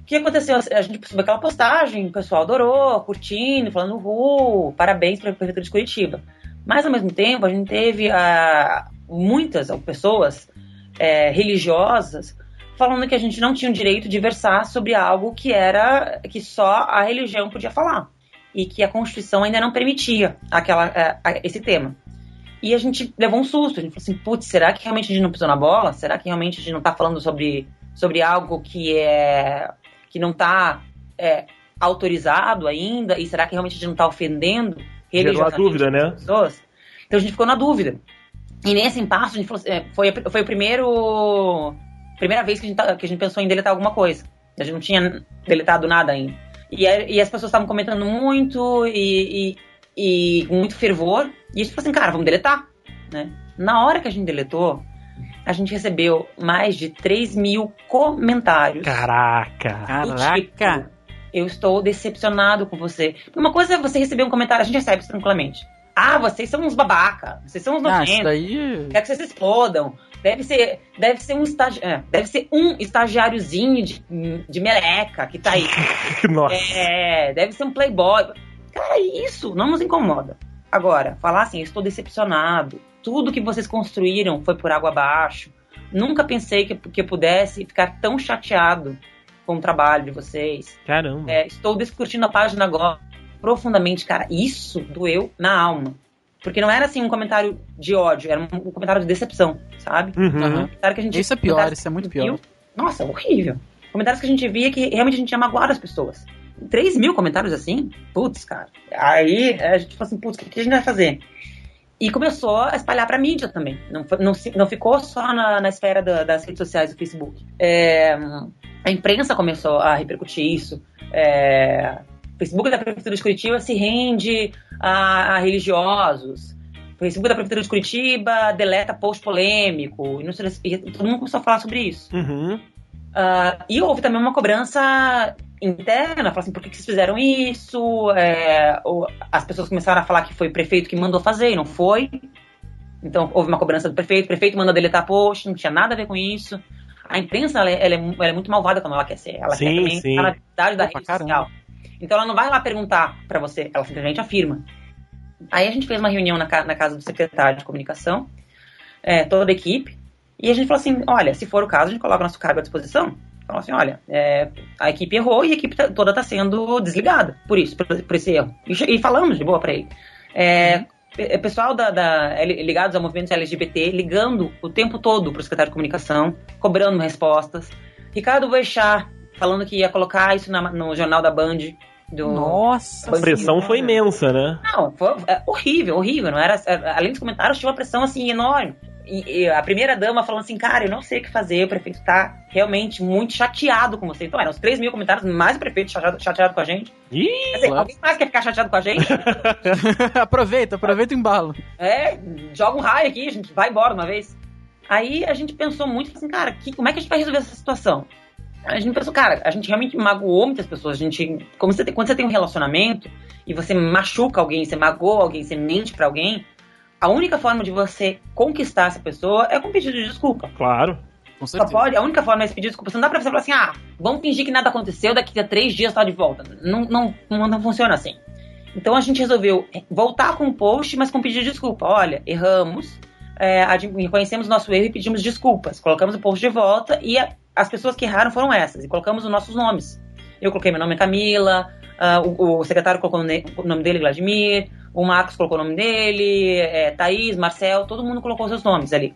O que aconteceu? A gente subiu aquela postagem, o pessoal adorou, curtindo, falando, uh, parabéns para a Prefeitura de Curitiba. Mas, ao mesmo tempo, a gente teve ah, muitas pessoas é, religiosas falando que a gente não tinha o direito de versar sobre algo que era que só a religião podia falar e que a Constituição ainda não permitia aquela, é, a- esse tema. E a gente levou um susto, a gente falou assim, putz, será que realmente a gente não pisou na bola? Será que realmente a gente não está falando sobre, sobre algo que é que não está autorizado ainda? E será que realmente a gente não está ofendendo Gerou a religiosamente dúvida, né? as pessoas? Então a gente ficou na dúvida. E nesse impasse, a gente falou assim, é, foi, a- foi o primeiro. Primeira vez que a, gente, tá- que a gente pensou em deletar alguma coisa. A gente não tinha deletado nada ainda. E, a- e as pessoas estavam comentando muito e, e, e com muito fervor. E a gente falou assim, cara, vamos deletar. Né? Na hora que a gente deletou, a gente recebeu mais de 3 mil comentários. Caraca. Caraca. tipo, eu estou decepcionado com você. Uma coisa é você receber um comentário, a gente recebe isso tranquilamente. Ah, vocês são uns babaca, vocês são uns Ah, isso nojentos, daí. quer que vocês explodam. Deve ser, deve ser um estagi é, deve ser um estagiáriozinho de, de meleca que tá aí. Nossa. É, deve ser um playboy. Cara, isso não nos incomoda. Agora, falar assim, estou decepcionado. Tudo que vocês construíram foi por água abaixo. Nunca pensei que, que eu pudesse ficar tão chateado com o trabalho de vocês. Caramba. É, estou descurtindo a página agora profundamente, cara. Isso doeu na alma. Porque não era assim um comentário de ódio, era um, comentário de decepção, sabe? Uhum. Comentário que a gente, Isso é pior, isso é muito que gente pior. viu. Nossa, horrível. Comentários que a gente via que realmente a gente tinha magoado as pessoas. 3 mil comentários assim? Putz, cara. Aí a gente falou assim, putz, o que a gente vai fazer? E começou a espalhar pra mídia também. Não, não, não ficou só na, na esfera da- das redes sociais do Facebook. É, a imprensa começou a repercutir isso. É, o Facebook da Prefeitura de Curitiba se rende a, a religiosos. O Facebook da Prefeitura de Curitiba deleta post polêmico. E, não e todo mundo começou a falar sobre isso. Uhum. Ah, e houve também uma cobrança interna, falar assim, por que, que vocês fizeram isso? É, ou as pessoas começaram a falar que foi o prefeito que mandou fazer e não foi. Então houve uma cobrança do prefeito, o prefeito mandou deletar post, não tinha nada a ver com isso. A imprensa ela, é- ela é, ela é muito malvada quando ela quer ser. Ela Sim, quer também sim. na verdade da Opa, rede caramba. social. Então ela não vai lá perguntar pra você, ela simplesmente afirma. Aí a gente fez uma reunião na, na casa do secretário de comunicação, é, toda a equipe, e a gente falou assim: olha, se for o caso, a gente coloca nosso cargo à disposição. Falou assim: olha, é, a equipe errou e a equipe tá- toda está sendo desligada por isso, por, por esse erro. E, e falamos de boa para ele. É, pe- pessoal da, da- ligados ao movimento LGBT ligando o tempo todo para o secretário de comunicação, cobrando respostas. Ricardo Boechat falando que ia colocar isso na- no jornal da Band. Do, Nossa A pressão foi imensa, né? não, foi é, horrível, horrível. Não era, é, além dos comentários, tinha uma pressão assim enorme. E, e a primeira dama falando assim, cara, eu não sei o que fazer, o prefeito tá realmente muito chateado com você. Então eram os 3 mil comentários, mais o prefeito chateado, chateado com a gente. Ih, Quer dizer, Claro. alguém mais quer ficar chateado com a gente? aproveita, aproveita o embalo. é, joga um raio aqui, a gente vai embora de uma vez. Aí a gente pensou muito, falou assim, cara, que, como é que a gente vai resolver essa situação? A gente pensou, cara, a gente realmente magoou muitas pessoas. A gente, como você tem- quando você tem um relacionamento e você machuca alguém, você magoa alguém, você mente pra alguém, a única forma de você conquistar essa pessoa é com pedido de desculpa. claro. Com Só certeza. pode, a única forma é esse pedir desculpa. Você não dá pra você falar assim, ah, vamos fingir que nada aconteceu, daqui a três dias tá de volta. Não, não, não, não funciona assim. Então a gente resolveu voltar com o post, mas com pedido de desculpa. Olha, erramos, é, reconhecemos nosso erro e pedimos desculpas. Colocamos o post de volta e a- as pessoas que erraram foram essas. E colocamos os nossos nomes. Eu coloquei meu nome Camila, ah, o, o secretário colocou o nome dele, Vladimir, o Marcos colocou o nome dele, é, Thaís, Marcel, todo mundo colocou seus nomes ali.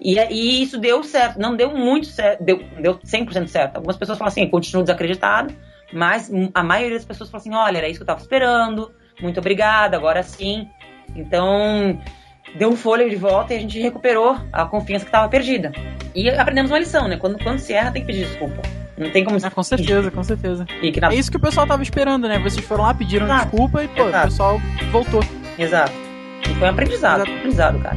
E, e isso deu certo, não deu muito certo, deu, deu 100% certo. Algumas pessoas falam assim, continuo desacreditado, mas a maioria das pessoas fala assim, olha, era isso que eu tava esperando, muito obrigada, agora sim. Então, deu um fôlego de volta e a gente recuperou a confiança que estava perdida. E aprendemos uma lição, né? Quando, quando se erra, tem que pedir desculpa. Não tem como... Ah, com certeza, com certeza. E que na... É isso que o pessoal tava esperando, né? Vocês foram lá, pediram Exato. desculpa e, pô, Exato. o pessoal voltou. Exato. E foi um aprendizado, Exato. aprendizado, cara.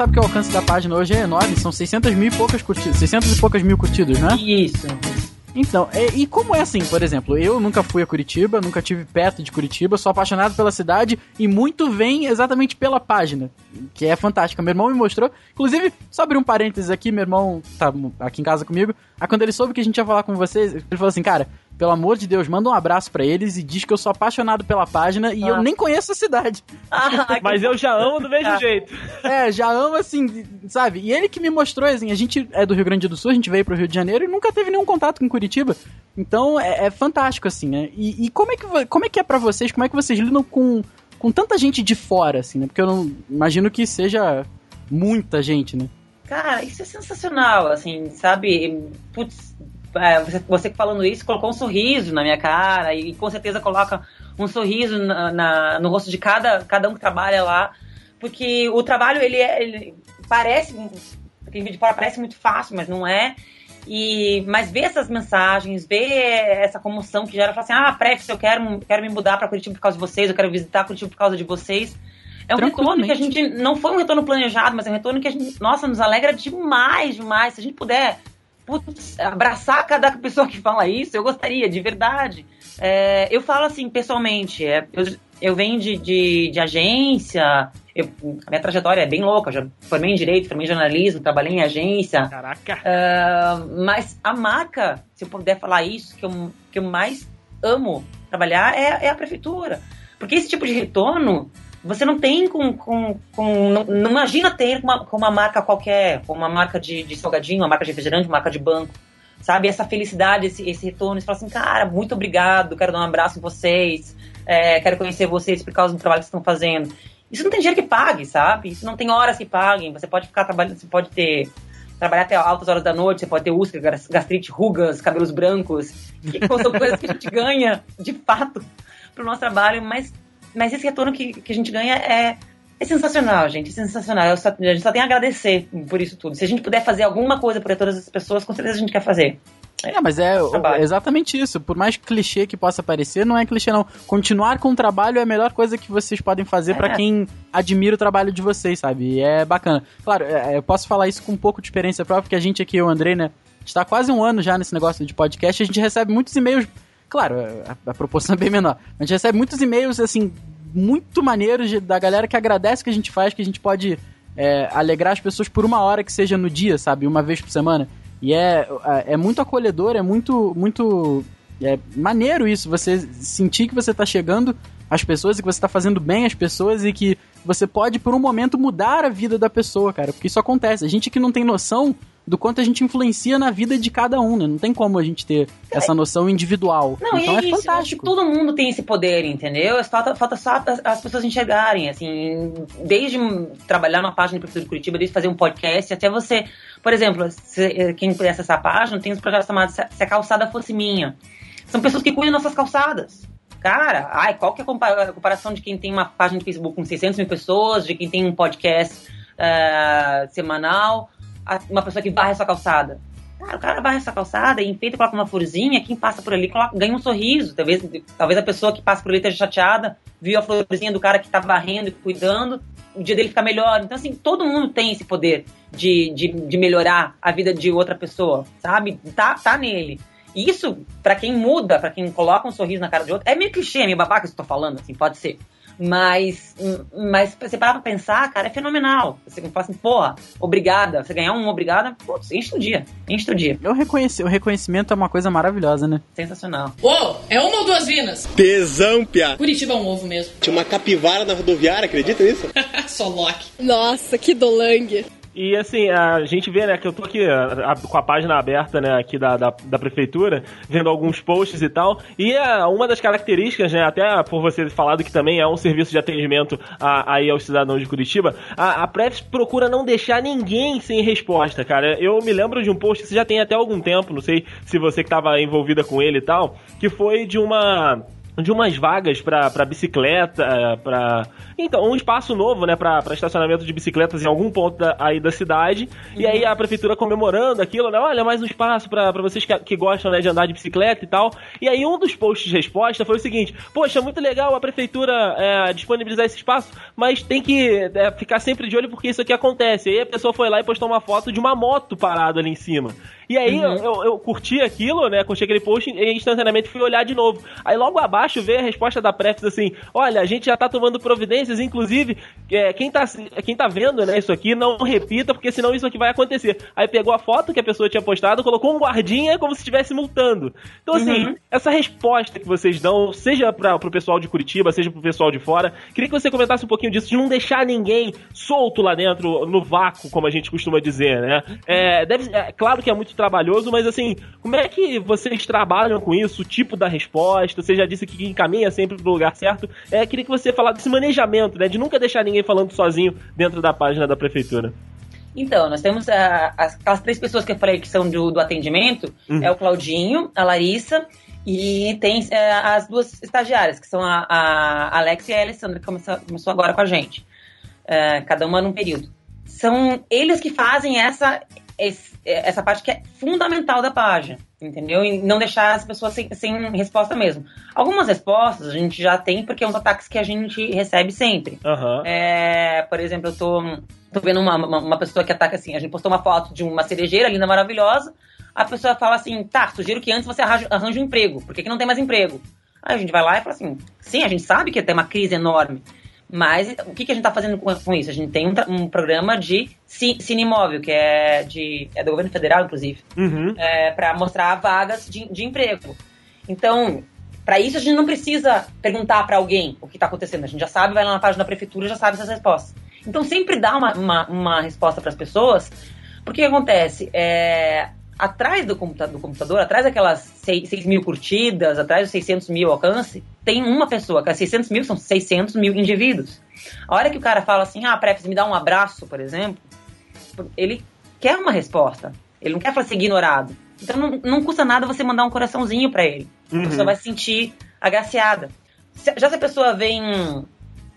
Sabe que o alcance da página hoje é enorme, são 600 mil e poucas curtidas, 600 e poucas mil curtidas, né? Isso. Então, e, e como é assim, por exemplo, eu nunca fui a Curitiba, nunca tive perto de Curitiba, sou apaixonado pela cidade e muito vem exatamente pela página, que é fantástica. Meu irmão me mostrou, inclusive, só abrir um parênteses aqui, meu irmão tá aqui em casa comigo, aí quando ele soube que a gente ia falar com vocês, ele falou assim, cara, pelo amor de Deus, manda um abraço pra eles e diz que eu sou apaixonado pela página e Ah. eu nem conheço a cidade. Ah, Mas eu já amo do mesmo Ah. jeito. É, já amo assim, sabe? E ele que me mostrou, assim, a gente é do Rio Grande do Sul, a gente veio pro Rio de Janeiro e nunca teve nenhum contato com Curitiba. Então é, é fantástico, assim, né? E, e como, é que, como é que é pra vocês? Como é que vocês lidam com, com tanta gente de fora, assim, né? Porque eu não imagino que seja muita gente, né? Cara, isso é sensacional, assim, sabe? Putz, é, você, você falando isso colocou um sorriso na minha cara e com certeza coloca um sorriso na, na- no rosto de cada, cada um que trabalha lá, porque o trabalho, ele, é, ele parece, quem vê de fora parece muito fácil, mas não é. E, mas ver essas mensagens, ver essa comoção que gera, falar assim, ah, Prefix, eu quero, quero me mudar para Curitiba por causa de vocês, eu quero visitar Curitiba por causa de vocês. É um retorno que a gente não foi um retorno planejado, mas é um retorno que a gente, nossa, nos alegra demais, demais. Se a gente puder putz, abraçar cada pessoa que fala isso, eu gostaria, de verdade. É, eu falo assim, pessoalmente, é, eu, eu venho de, de, de agência, eu- a minha trajetória é bem louca, já formei em direito, formei em jornalismo, trabalhei em agência. Caraca. Ah, mas a marca, se eu puder falar isso, que eu, que eu mais amo trabalhar é, é a prefeitura. Porque esse tipo de retorno você não tem com. com, com não, não imagina ter com uma, com uma marca qualquer, com uma marca de, de salgadinho, uma marca de refrigerante, uma marca de banco. Sabe? Essa felicidade, esse, esse retorno. Você fala assim, cara, muito obrigado, quero dar um abraço em vocês, é, quero conhecer vocês por causa do trabalho que estão fazendo. Isso não tem dinheiro que pague, sabe? Isso não tem horas que paguem. Você pode ficar trabalhando, você pode ter trabalhar até altas horas da noite, você pode ter úlcera, gas- gastrite, rugas, cabelos brancos, que são coisas que a gente ganha, de fato, pro nosso trabalho, mas, mas esse retorno que, que a gente ganha é, é sensacional, gente, é sensacional. Só- a gente só tem a agradecer por isso tudo. Se a gente puder fazer alguma coisa por todas as pessoas, com certeza a gente quer fazer. É, mas é exatamente isso. Por mais clichê que possa parecer, não é clichê não. Continuar com o trabalho é a melhor coisa que vocês podem fazer pra É. quem admira o trabalho de vocês, sabe? E é bacana. Claro, é, eu posso falar isso com um pouco de experiência própria, porque a gente aqui, eu e o Andrei, né, está quase um ano já nesse negócio de podcast, a gente recebe muitos e-mails, claro, a, a proporção é bem menor, a gente recebe muitos e-mails, assim, muito maneiros de- da galera que agradece que a gente faz, que a gente pode é, alegrar as pessoas por uma hora que seja no dia, sabe? Uma vez por semana. E é, é muito acolhedor, é muito, muito é maneiro isso, você sentir que você tá chegando às pessoas e que você tá fazendo bem às pessoas e que você pode, por um momento, mudar a vida da pessoa, cara. Porque isso acontece. A gente que não tem noção do quanto a gente influencia na vida de cada um, né? Não tem como a gente ter essa noção individual. Não, então e é é fantástico. todo mundo tem esse poder, entendeu? Falta, falta só as, as pessoas enxergarem, assim, desde trabalhar numa página do Prefeitura de Curitiba, desde fazer um podcast, até você, por exemplo, se- quem conhece essa página, tem uns projetos chamados Se Se a Calçada Fosse Minha. São pessoas que cuidam das nossas calçadas. Cara, ai, qual que é a compa- a comparação de quem tem uma página de Facebook com 600 mil pessoas, de quem tem um podcast eh, semanal, uma pessoa que varre a sua calçada? Cara, o cara varre essa calçada enfeita, coloca uma florzinha, quem passa por ali coloca- ganha um sorriso. Talvez, talvez a pessoa que passa por ali esteja chateada, viu a florzinha do cara que tá varrendo e cuidando, o dia dele fica melhor. Então, assim, todo mundo tem esse poder de, de, de melhorar a vida de outra pessoa, sabe? Tá, tá nele. Isso, pra quem muda, pra quem coloca um sorriso na cara de outro, é meio clichê, é meio babaca isso que eu tô falando, assim, pode ser. Mas, mas você parar pra pensar, cara, é fenomenal. Você fala assim, porra, obrigada. Você ganhar um obrigada, putz, enche o dia. Enche o dia. Eu reconheci, o reconhecimento é uma coisa maravilhosa, né? Sensacional. Ô, é uma ou duas vinas? Tesão, piá. Curitiba é um ovo mesmo. Tinha uma capivara na rodoviária, acredita nisso? Só Loki. Nossa, que dolangue. E assim, a gente vê, né, que eu tô aqui a- a- com a página aberta, né, aqui da, da, da prefeitura, vendo alguns posts e tal. E é uma das características, né, até por você falado que também é um serviço de atendimento a- aí aos cidadãos de Curitiba, a, a Prefs procura não deixar ninguém sem resposta, cara. Eu me lembro de um post você já tem até algum tempo, não sei se você que tava envolvida com ele e tal, que foi de uma de umas vagas pra, pra bicicleta, eh, pra... Então, um espaço novo, né, pra, pra estacionamento de bicicletas em algum ponto da- aí da cidade. E aí a prefeitura comemorando aquilo, né, olha, mais um espaço pra, pra vocês que, que gostam, né, de andar de bicicleta e tal. E aí um dos posts de resposta foi o seguinte, poxa, muito legal a prefeitura é, disponibilizar esse espaço, mas tem que é, ficar sempre de olho porque isso aqui acontece. E aí a pessoa foi lá e postou uma foto de uma moto parada ali em cima. E aí eu, eu, eu curti aquilo, né? Curti aquele post e instantaneamente fui olhar de novo. Aí logo abaixo veio a resposta da Prefis assim: olha, a gente já tá tomando providências, inclusive, é, quem, tá, quem tá vendo né, isso aqui, não repita, porque senão isso aqui vai acontecer. Aí pegou a foto que a pessoa tinha postado, colocou um guardinha como se estivesse multando. Então, assim, Uhum. essa resposta que vocês dão, seja pra, pro pessoal de Curitiba, seja pro pessoal de fora, queria que você comentasse um pouquinho disso, de não deixar ninguém solto lá dentro, no vácuo, como a gente costuma dizer, né? É, deve, é claro que é muito trabalhoso, mas assim, como é que vocês trabalham com isso? O tipo da resposta? Você já disse que encaminha sempre pro lugar certo. É, queria que você falasse desse manejamento, né? De nunca deixar ninguém falando sozinho dentro da página da prefeitura. Então, nós temos ah, as, aquelas três pessoas que eu falei que são do, do atendimento, Uhum. é o Claudinho, a Larissa e tem eh, as duas estagiárias, que são a, a Alex e a Alessandra, que começou, começou agora com a gente. Eh, cada uma num período. São eles que fazem essa, esse- essa parte que é fundamental da página, entendeu? E não deixar as pessoas sem, sem resposta mesmo. Algumas respostas a gente já tem porque é um ataques que a gente recebe sempre. Aham. É, por exemplo, eu tô, tô vendo uma, uma, uma pessoa que ataca assim, a gente postou uma foto de uma cerejeira linda, maravilhosa, a pessoa fala assim, tá, sugiro que antes você arranje, arranje um emprego, porque que não tem mais emprego? Aí a gente vai lá e fala assim, sim, a gente sabe que tem uma crise enorme, mas o que, que a gente tá fazendo com, com isso? A gente tem um, um programa de ci- Cine Imóvel, que é, de, é do governo federal, inclusive, Uhum. é, para mostrar vagas de, de emprego. Então, para isso a gente não precisa perguntar para alguém o que está acontecendo. A gente já sabe, vai lá na página da prefeitura e já sabe essas respostas. Então, sempre dá uma, uma, uma resposta para as pessoas, porque o que acontece? É, atrás do, computa do computador, atrás daquelas 6, 6 mil curtidas, atrás dos 600 mil alcance, tem uma pessoa. Que 600 mil são 600 mil indivíduos. A hora que o cara fala assim, ah, Prefis, me dá um abraço, por exemplo, ele quer uma resposta. Ele não quer falar ser ignorado. Então não, não custa nada você mandar um coraçãozinho pra ele. Uhum. A pessoa vai se sentir agraciada. Se- já se a pessoa vem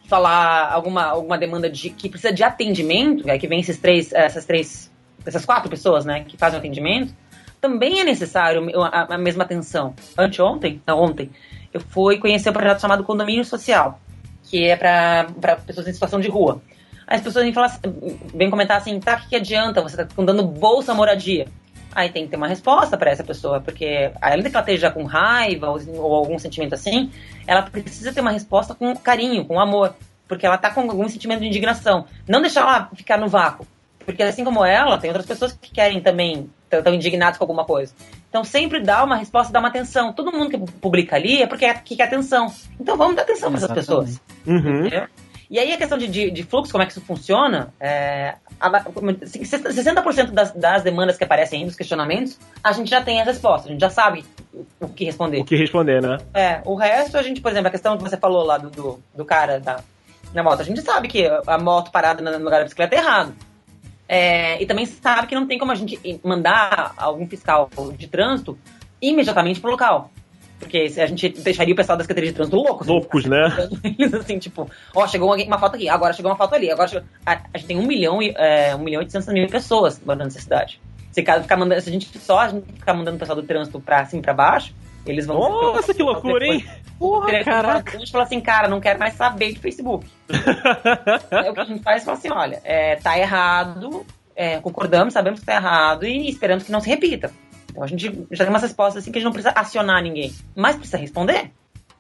falar alguma, alguma demanda de, que precisa de atendimento, é que vem esses três, essas três, essas quatro pessoas, né, que fazem o atendimento, também é necessário a, a mesma atenção. Anteontem, não, ontem, eu fui conhecer um projeto chamado Condomínio Social, que é para pessoas em situação de rua. As pessoas vêm, falar, assim- vêm comentar assim, tá, o que, que adianta? Você tá dando bolsa moradia. Aí tem que ter uma resposta para essa pessoa, porque de que ela esteja com raiva ou, ou algum sentimento assim, ela precisa ter uma resposta com carinho, com amor, porque ela tá com algum sentimento de indignação. Não deixar ela ficar no vácuo, porque assim como ela, tem outras pessoas que querem também, estão indignadas com alguma coisa. Então sempre dá uma resposta, dá uma atenção. Todo mundo que publica ali é porque que quer atenção. Então vamos dar atenção para essas pessoas. Uhum. E aí a questão de, de, de fluxo, como é que isso funciona, é, a- como- 60% das, das demandas que aparecem aí nos questionamentos, a gente já tem a resposta, a gente já sabe o que responder. O que responder, né? É, o resto a gente, por exemplo, a questão que você falou lá do, do, do cara da, na moto, a gente sabe que a moto parada no lugar da bicicleta é errado. É, e também sabe que não tem como a gente mandar algum fiscal de trânsito imediatamente pro local. Porque a gente deixaria o pessoal da Secretaria de Trânsito louco. Loucos, né? Assim, tipo, ó, chegou alguém- uma foto aqui, agora chegou uma foto ali, agora chegou... A, a gente tem um milhão e é, um milhão e 800 mil pessoas morando nessa cidade. Se, cada- ficar mandando, se a gente só a gente ficar mandando o pessoal do trânsito pra cima e pra baixo, eles vão... Nossa, que loucura, hein? Porra, caraca. A gente fala assim, cara, não quero mais saber de Facebook. Aí o que a gente faz é falar assim, olha, é, tá errado, é, concordamos, sabemos que tá errado e esperamos que não se repita. Então a gente já tem umas respostas assim que a gente não precisa acionar ninguém, mas precisa responder.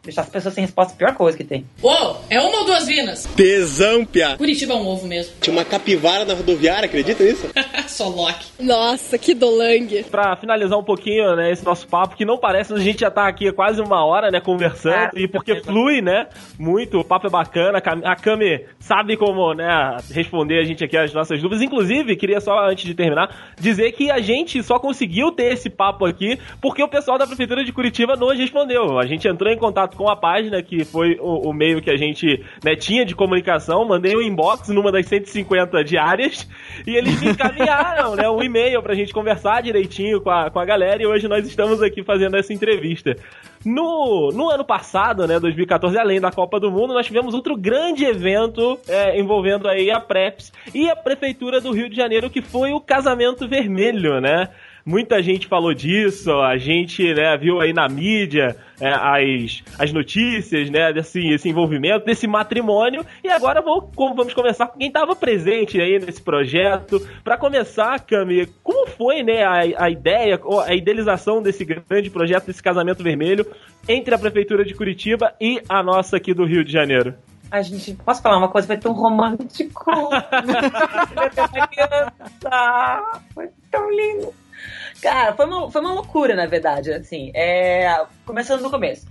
Deixar as pessoas sem resposta é a pior coisa que tem. Uou, é uma ou duas vinas? Tesão, piá. Curitiba é um ovo mesmo. Tinha uma capivara na rodoviária, acredita nisso? Só Loki. Nossa, que dolangue. Pra finalizar um pouquinho, né, esse nosso papo, que não parece, a gente já tá aqui há quase uma hora, né, conversando, Ah, e porque certeza. flui, né, muito, o papo é bacana, a Cami sabe como, né, responder a gente aqui as nossas dúvidas, inclusive, queria só, antes de terminar, dizer que a gente só conseguiu ter esse papo aqui porque o pessoal da Prefeitura de Curitiba nos respondeu, a gente entrou em contato contato com a página, que foi o, o meio que a gente né, tinha de comunicação. Mandei um inbox numa das 150 diárias e eles me encaminharam né, um e-mail pra gente conversar direitinho com a, com a galera. E hoje nós estamos aqui fazendo essa entrevista. No, no ano passado, né, 2014, além da Copa do Mundo, nós tivemos outro grande evento é, envolvendo aí a Preps e a Prefeitura do Rio de Janeiro, que foi o Casamento Vermelho, né? Muita gente falou disso, a gente né, viu aí na mídia é, as, as notícias né, desse esse envolvimento, desse matrimônio. E agora vou, vamos conversar com quem estava presente aí nesse projeto. Para começar, Cami, como foi né, a, a ideia, a idealização desse grande projeto, desse casamento vermelho, entre a Prefeitura de Curitiba e a nossa aqui do Rio de Janeiro? A gente, posso falar uma coisa? Foi tão romântico. foi tão lindo. Cara, foi uma, foi uma loucura, na verdade, assim. É, começando do começo.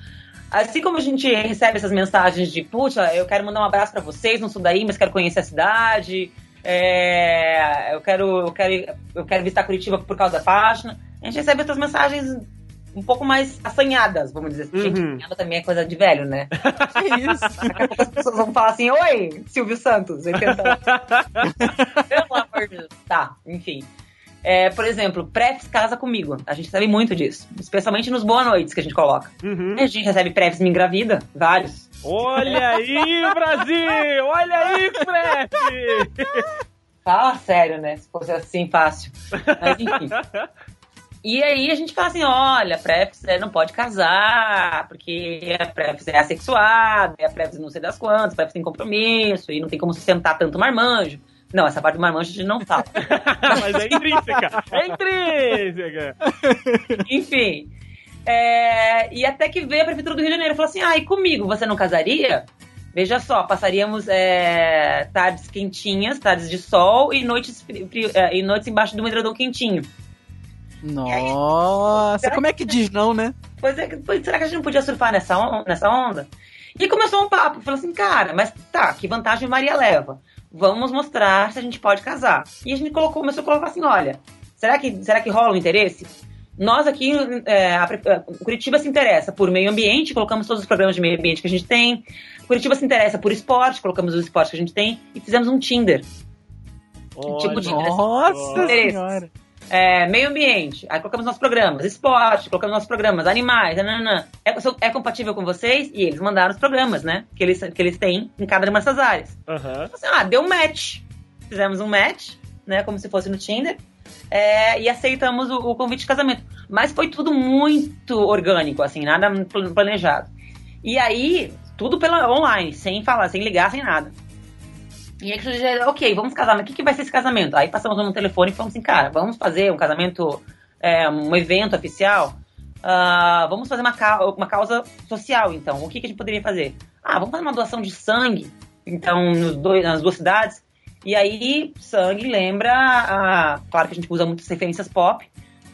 Assim como a gente recebe essas mensagens de, puxa, eu quero mandar um abraço para vocês, não sou daí, mas quero conhecer a cidade, é, eu, quero, eu, quero, eu quero visitar Curitiba por causa da página. A gente recebe essas mensagens um pouco mais assanhadas, vamos dizer assim. Uhum. Gente, assanhada também é coisa de velho, né? Que isso? Daqui a pouco as pessoas vão falar assim, oi, Silvio Santos, 80 anos. Pelo amor de Deus. Tá, enfim. É, por exemplo, Prefs casa comigo. A gente sabe muito disso. Especialmente nos boa noites que a gente coloca. Uhum. A gente recebe Prefs me engravida, vários. Olha aí, Brasil! Olha aí, Prep! Fala sério, né? Se fosse assim fácil. Mas enfim. E aí a gente fala assim, olha, a Prefs é, não pode casar, porque a Prefs é assexuada, a Prefs não sei das quantas, a Prefs tem compromisso, e não tem como sustentar tanto marmanjo. Não, essa parte do marmanjo a gente não fala. Mas é intrínseca! É intrínseca! Enfim. é, e até que veio a Prefeitura do Rio de Janeiro e falou assim: ah, e comigo, você não casaria? Veja só, passaríamos é, tardes quentinhas, tardes de sol e noites, é, e noites embaixo de um edredom quentinho. Nossa, como é que diz não, né? Pois é, pois, será que a gente não podia surfar nessa, on- nessa onda? E começou um papo, falou assim, cara, mas tá, que vantagem Maria leva? Vamos mostrar se a gente pode casar. E a gente colocou, começou a colocar assim, olha, será que, será que rola um interesse? Nós aqui, é, a a Curitiba se interessa por meio ambiente, colocamos todos os programas de meio ambiente que a gente tem. Curitiba se interessa por esporte, colocamos os esportes que a gente tem e fizemos um Tinder. Tipo de- Nossa Interesses. senhora. É, meio ambiente, aí colocamos nossos programas, esporte, colocamos nossos programas, animais, nananã. É, é compatível com vocês? E eles mandaram os programas, né? Que eles, que eles têm em cada uma dessas áreas. Aham. Assim, ah, deu match. Fizemos um match, né? Como se fosse no Tinder. é, e aceitamos o, o convite de casamento. Mas foi tudo muito orgânico, assim, nada pl- planejado. E aí, tudo pela online, sem falar, sem ligar, sem nada. E eu disse, ok, vamos casar, mas o que, que vai ser esse casamento? Aí passamos no telefone e falamos assim, cara, vamos fazer um casamento, é, um evento oficial? Ah, vamos fazer uma, ca- uma causa social, então. O que, que a gente poderia fazer? Ah, vamos fazer uma doação de sangue, então, dois, nas duas cidades. E aí, sangue lembra, a, claro que a gente usa muitas referências pop,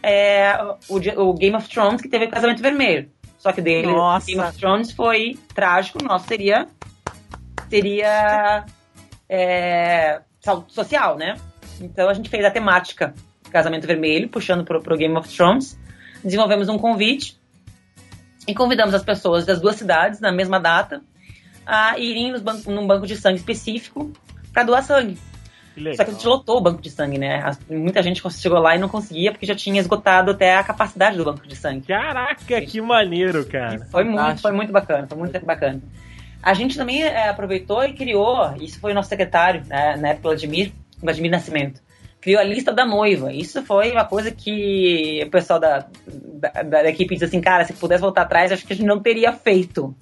é, o, o Game of Thrones, que teve o casamento vermelho. Só que dele, Nossa. Game of Thrones foi trágico, o nosso seria, seria é, sal- social, né? Então a gente fez a temática Casamento Vermelho, puxando pro, pro Game of Thrones. Desenvolvemos um convite e convidamos as pessoas das duas cidades, na mesma data, a irem nos ban num banco de sangue específico para doar sangue. Que. Só que a gente lotou o banco de sangue, né? As- Muita gente chegou lá e não conseguia porque já tinha esgotado até a capacidade do banco de sangue. Caraca, que maneiro, cara. Foi muito, Fantástico. foi muito bacana, foi muito bacana. A gente também é, aproveitou e criou, isso foi o nosso secretário, né, na época, o Vladimir, Vladimir Nascimento, criou a lista da noiva. Isso foi uma coisa que o pessoal da, da, da equipe disse assim, cara, se pudesse voltar atrás, acho que a gente não teria feito.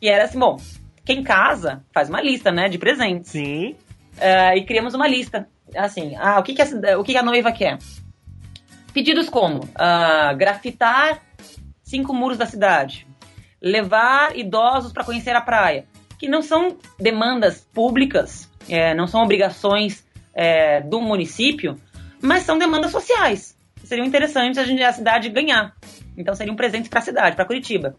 E era assim, bom, quem casa faz uma lista, né, de presentes. Sim. É, e criamos uma lista. Assim, ah, o que, que, a, o que que a noiva quer? Pedidos como ah, grafitar cinco muros da cidade, levar idosos para conhecer a praia, que não são demandas públicas, é, não são obrigações é, do município, mas são demandas sociais. Seriam interessantes a, gente, a cidade ganhar. Então seriam presentes para a cidade, para Curitiba.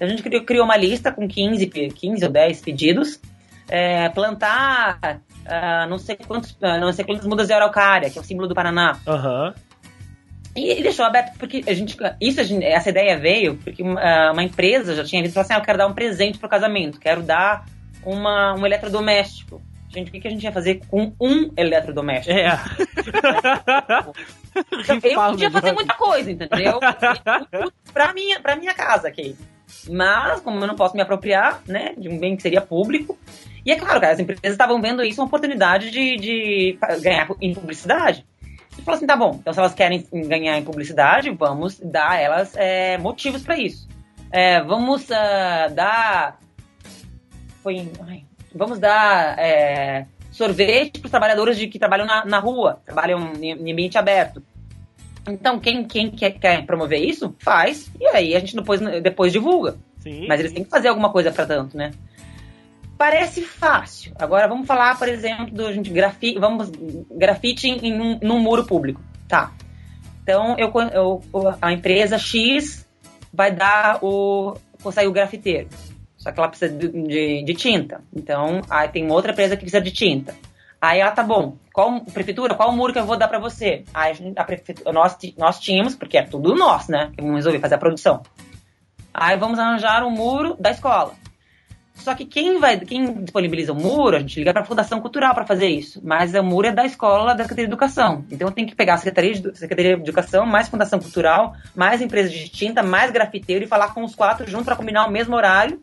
A gente criou, criou uma lista com 15, pe- 15 ou 10 pedidos. É, plantar ah, não, sei quantos, ah, não sei quantas mudas de araucária, que é o símbolo do Paraná. Aham. E ele deixou aberto porque a gente, isso a gente- essa ideia veio porque uma, uma empresa já tinha vindo e falou assim: ah, eu quero dar um presente pro casamento, quero dar uma, um eletrodoméstico. Gente, o que, que a gente ia fazer com um eletrodoméstico? É. Então, eu podia fazer muita coisa, entendeu? pra, minha, pra minha casa aqui. Mas, como eu não posso me apropriar, né, de um bem que seria público. E é claro, cara, as empresas estavam vendo isso uma oportunidade de, de ganhar em publicidade. E falou assim: tá bom, então se elas querem ganhar em publicidade, vamos dar a elas é, motivos pra isso. É, vamos ah, dar. Foi. ai, vamos dar é, sorvete para os trabalhadores de, que trabalham na, na rua, trabalham em, em ambiente aberto. Então, quem, quem quer, quer promover isso, faz, e aí a gente depois, depois divulga. Sim. Mas eles têm que fazer alguma coisa para tanto, né? Parece fácil. Agora vamos falar, por exemplo, do gente vamos grafite em, um, num muro público, tá? Então eu, eu- a empresa X vai dar o sair o grafiteiro. Só que ela precisa de, de- de tinta. Então aí tem outra empresa que precisa de tinta. Aí ela tá bom. Qual prefeitura? Qual muro que eu vou dar para você? Aí a, prefeitura, nós nós tínhamos porque é tudo nosso, né? Que vamos resolver fazer a produção. Aí vamos arranjar um muro da escola. Só que quem vai, quem disponibiliza o muro, a gente liga para a Fundação Cultural para fazer isso. Mas o muro é da escola da Secretaria de Educação. Então eu tenho que pegar a Secretaria de, Secretaria de Educação, mais Fundação Cultural, mais empresa de tinta, mais grafiteiro e falar com os quatro juntos para combinar o mesmo horário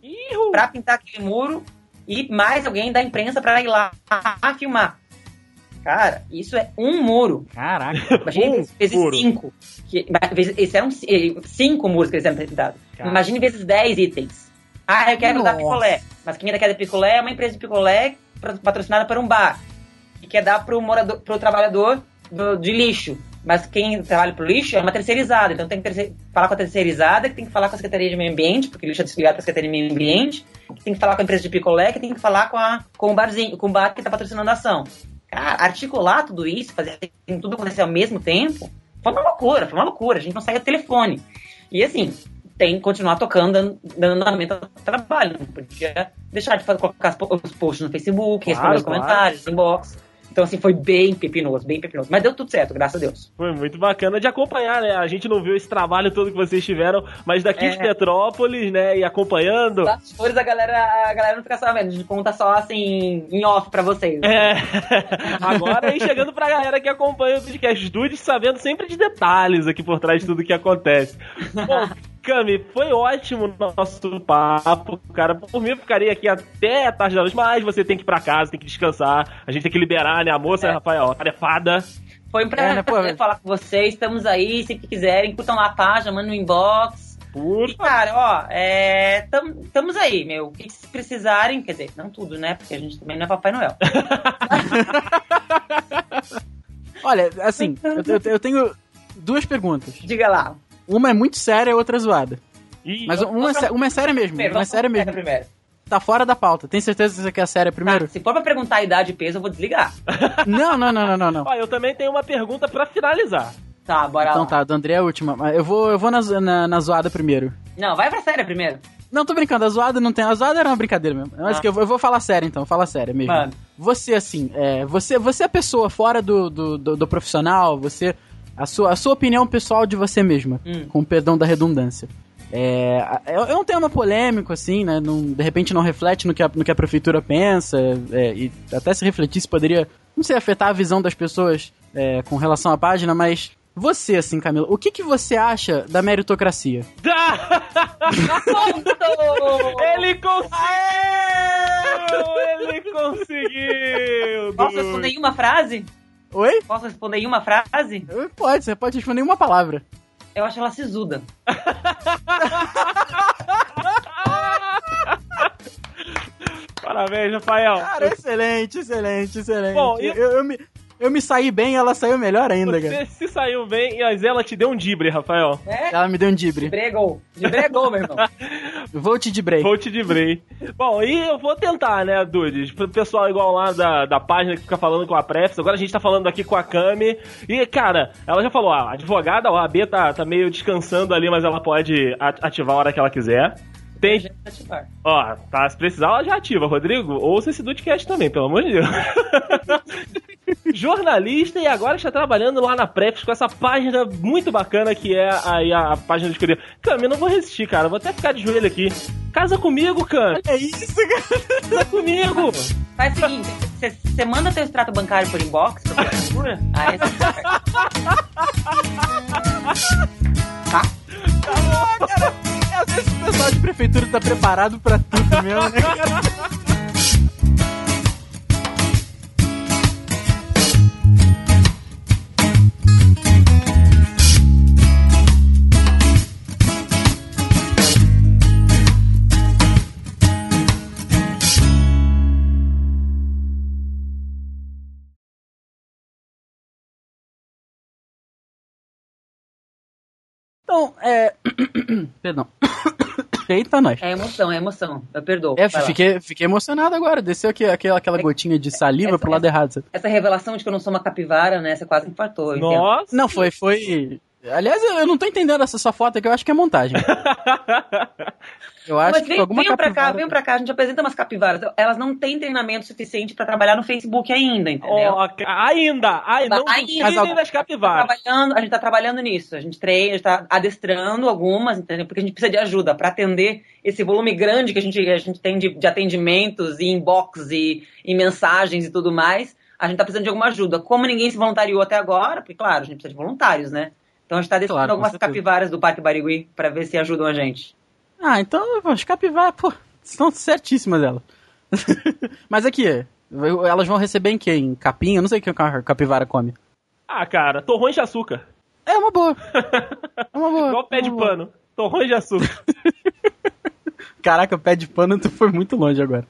para pintar aquele muro e mais alguém da imprensa para ir lá filmar. Cara, isso é um muro. Caraca. Imagine Um vezes muro. cinco. Que, esse eram eh, cinco muros que eles eram pintados. Cara. Imagine vezes dez itens. Ah, eu quero dar Nossa. picolé. Mas quem ainda quer dar picolé é uma empresa de picolé patrocinada por um bar. E quer dar pro, morador, pro trabalhador do- de lixo. Mas quem trabalha pro lixo é uma terceirizada. Então tem que terce- falar com a terceirizada, que tem que falar com a Secretaria de Meio Ambiente, porque o lixo é desligado pra Secretaria de Meio Ambiente. Que tem que falar com a empresa de picolé, que tem que falar com, a, com o barzinho, com o bar que tá patrocinando a ação. Cara, articular tudo isso, fazer tudo acontecer ao mesmo tempo, foi uma loucura, foi uma loucura. A gente não saía do telefone. E assim, tem que continuar tocando, dando, dando andamento ao trabalho. Não podia deixar de fazer, colocar os posts no Facebook, Claro, responder os claro. comentários, inbox. Então, assim, foi bem pepinoso, bem pepinoso. Mas deu tudo certo, graças a Deus. Foi muito bacana de acompanhar, né? A gente não viu esse trabalho todo que vocês tiveram, mas daqui É. de Petrópolis, né? E acompanhando. Bastidores a galera, a galera não fica sabendo, a gente conta só assim, em off pra vocês. É. Agora aí chegando pra galera que acompanha o podcast Dudes, sabendo sempre de detalhes aqui por trás de tudo que acontece. Bom, Cami, foi ótimo o nosso papo, cara. Por mim, eu ficaria aqui até a tarde da noite, mas você tem que ir pra casa, tem que descansar. A gente tem que liberar, né? A moça, É. Rafael, tarefada. Foi um prazer É, né, pô? falar com vocês, estamos aí, que quiserem, curtam lá a página, mandem no inbox. Por E, cara, ó, é, estamos aí, meu. O que vocês precisarem, quer dizer, não tudo, né? Porque a gente também não é Papai Noel. Olha, assim, eu, eu- eu tenho duas perguntas. Diga lá. Uma é muito séria e a outra é zoada. Ih, Mas uma é, uma é séria mesmo. Primeiro, Uma é séria mesmo. primeiro. Tá fora da pauta. Tem certeza que você quer a séria primeiro? Tá, se for pra perguntar a idade e peso, eu vou desligar. Não, não, não, não, não, não. Ó, eu também tenho uma pergunta pra finalizar. Tá, bora Então lá. tá, do André é a última. Mas Eu vou, eu vou na, na, na zoada primeiro. Não, vai pra séria primeiro. Não, tô brincando, a zoada não tem. A zoada era uma brincadeira mesmo. Mas Ah. que eu, vou- eu vou falar sério então, fala sério mesmo. Mano. Você, assim, é, você, você é a pessoa fora do, do, do- do profissional, você. A sua, a sua opinião pessoal de você mesma, Hum. com perdão da redundância. É, é, é um tema polêmico, assim, né? Não, de repente não reflete no que a, no que a prefeitura pensa, é, e até se refletisse poderia, não sei, afetar a visão das pessoas é, com relação à página, mas você, assim, Camila, o que, que você acha da meritocracia? Ele conseguiu! Ele conseguiu! Posso Dudu. responder em uma frase? Oi? Posso responder em uma frase? Pode, você pode responder em uma palavra. Eu acho ela sisuda. Parabéns, Rafael. Cara, excelente, excelente, excelente. Bom, e- eu, eu me, eu me saí bem e ela saiu melhor ainda, cara. Você se saiu bem, mas ela te deu um dibre, Rafael. É? Ela me deu um dibre. Bregou. De bregou, meu irmão. Vou te dibrei. Vou te dibrei. Bom, e eu vou tentar, né, Dudes? Pro pessoal igual lá da, da página que fica falando com a Prefs, agora a gente tá falando aqui com a Cami. E, cara, ela já falou, ó, a advogada, a B tá, tá meio descansando ali, mas ela pode ativar a hora que ela quiser. Tem, ó, tá, se precisar, ela já ativa, Rodrigo. Ouça esse Dudecast também, pelo amor de Deus. jornalista e agora está trabalhando lá na Prefs com essa página muito bacana que é aí a, a página do escolher. Cami, eu não vou resistir, cara. Eu vou até ficar de joelho aqui. Casa comigo, Cami. É isso, cara. Casa comigo. Faz o seguinte, você manda teu extrato bancário por inbox pra prefeitura, aí você... Tá? Tá bom, cara. Às vezes o pessoal de prefeitura tá preparado pra tudo mesmo, né? Então, é. Perdão. Eita, nós. É emoção, é emoção. Eu perdoo. É, fiquei, fiquei emocionado agora. Desceu aqui, aquela, aquela gotinha de saliva essa- pro lado errado. sabe? Essa revelação de que eu não sou uma capivara, né? Você quase infartou. eu entendo. Nossa. Não, foi, foi. Aliás, eu não tô entendendo essa sua foto aqui, eu acho que é montagem. Eu acho Mas que vem, foi alguma venham pra cá, venham pra cá, a gente apresenta umas capivaras. Elas não têm treinamento suficiente pra trabalhar no Facebook ainda, entendeu? Ó, ainda, ai, não Ainda. das Tá capivaras. trabalhando, a gente tá trabalhando nisso. A gente treina, a gente tá adestrando algumas, entendeu? Porque a gente precisa de ajuda pra atender esse volume grande que a gente, a gente tem de, de atendimentos e inbox e, e mensagens e tudo mais. A gente tá precisando de alguma ajuda. Como ninguém se voluntariou até agora, porque, claro, a gente precisa de voluntários, né? Então a gente tá adestrando Claro, algumas capivaras do Parque Barigui pra ver se ajudam a gente. Ah, então as capivaras, pô, estão certíssimas elas. Mas aqui, elas vão receber em quê? Em capim? Eu não sei o que a capivara come. Ah, cara, torrões de açúcar. É uma boa. É uma boa. Igual pé de é pano. Torrões de açúcar. Caraca, pé de pano, tu foi muito longe agora.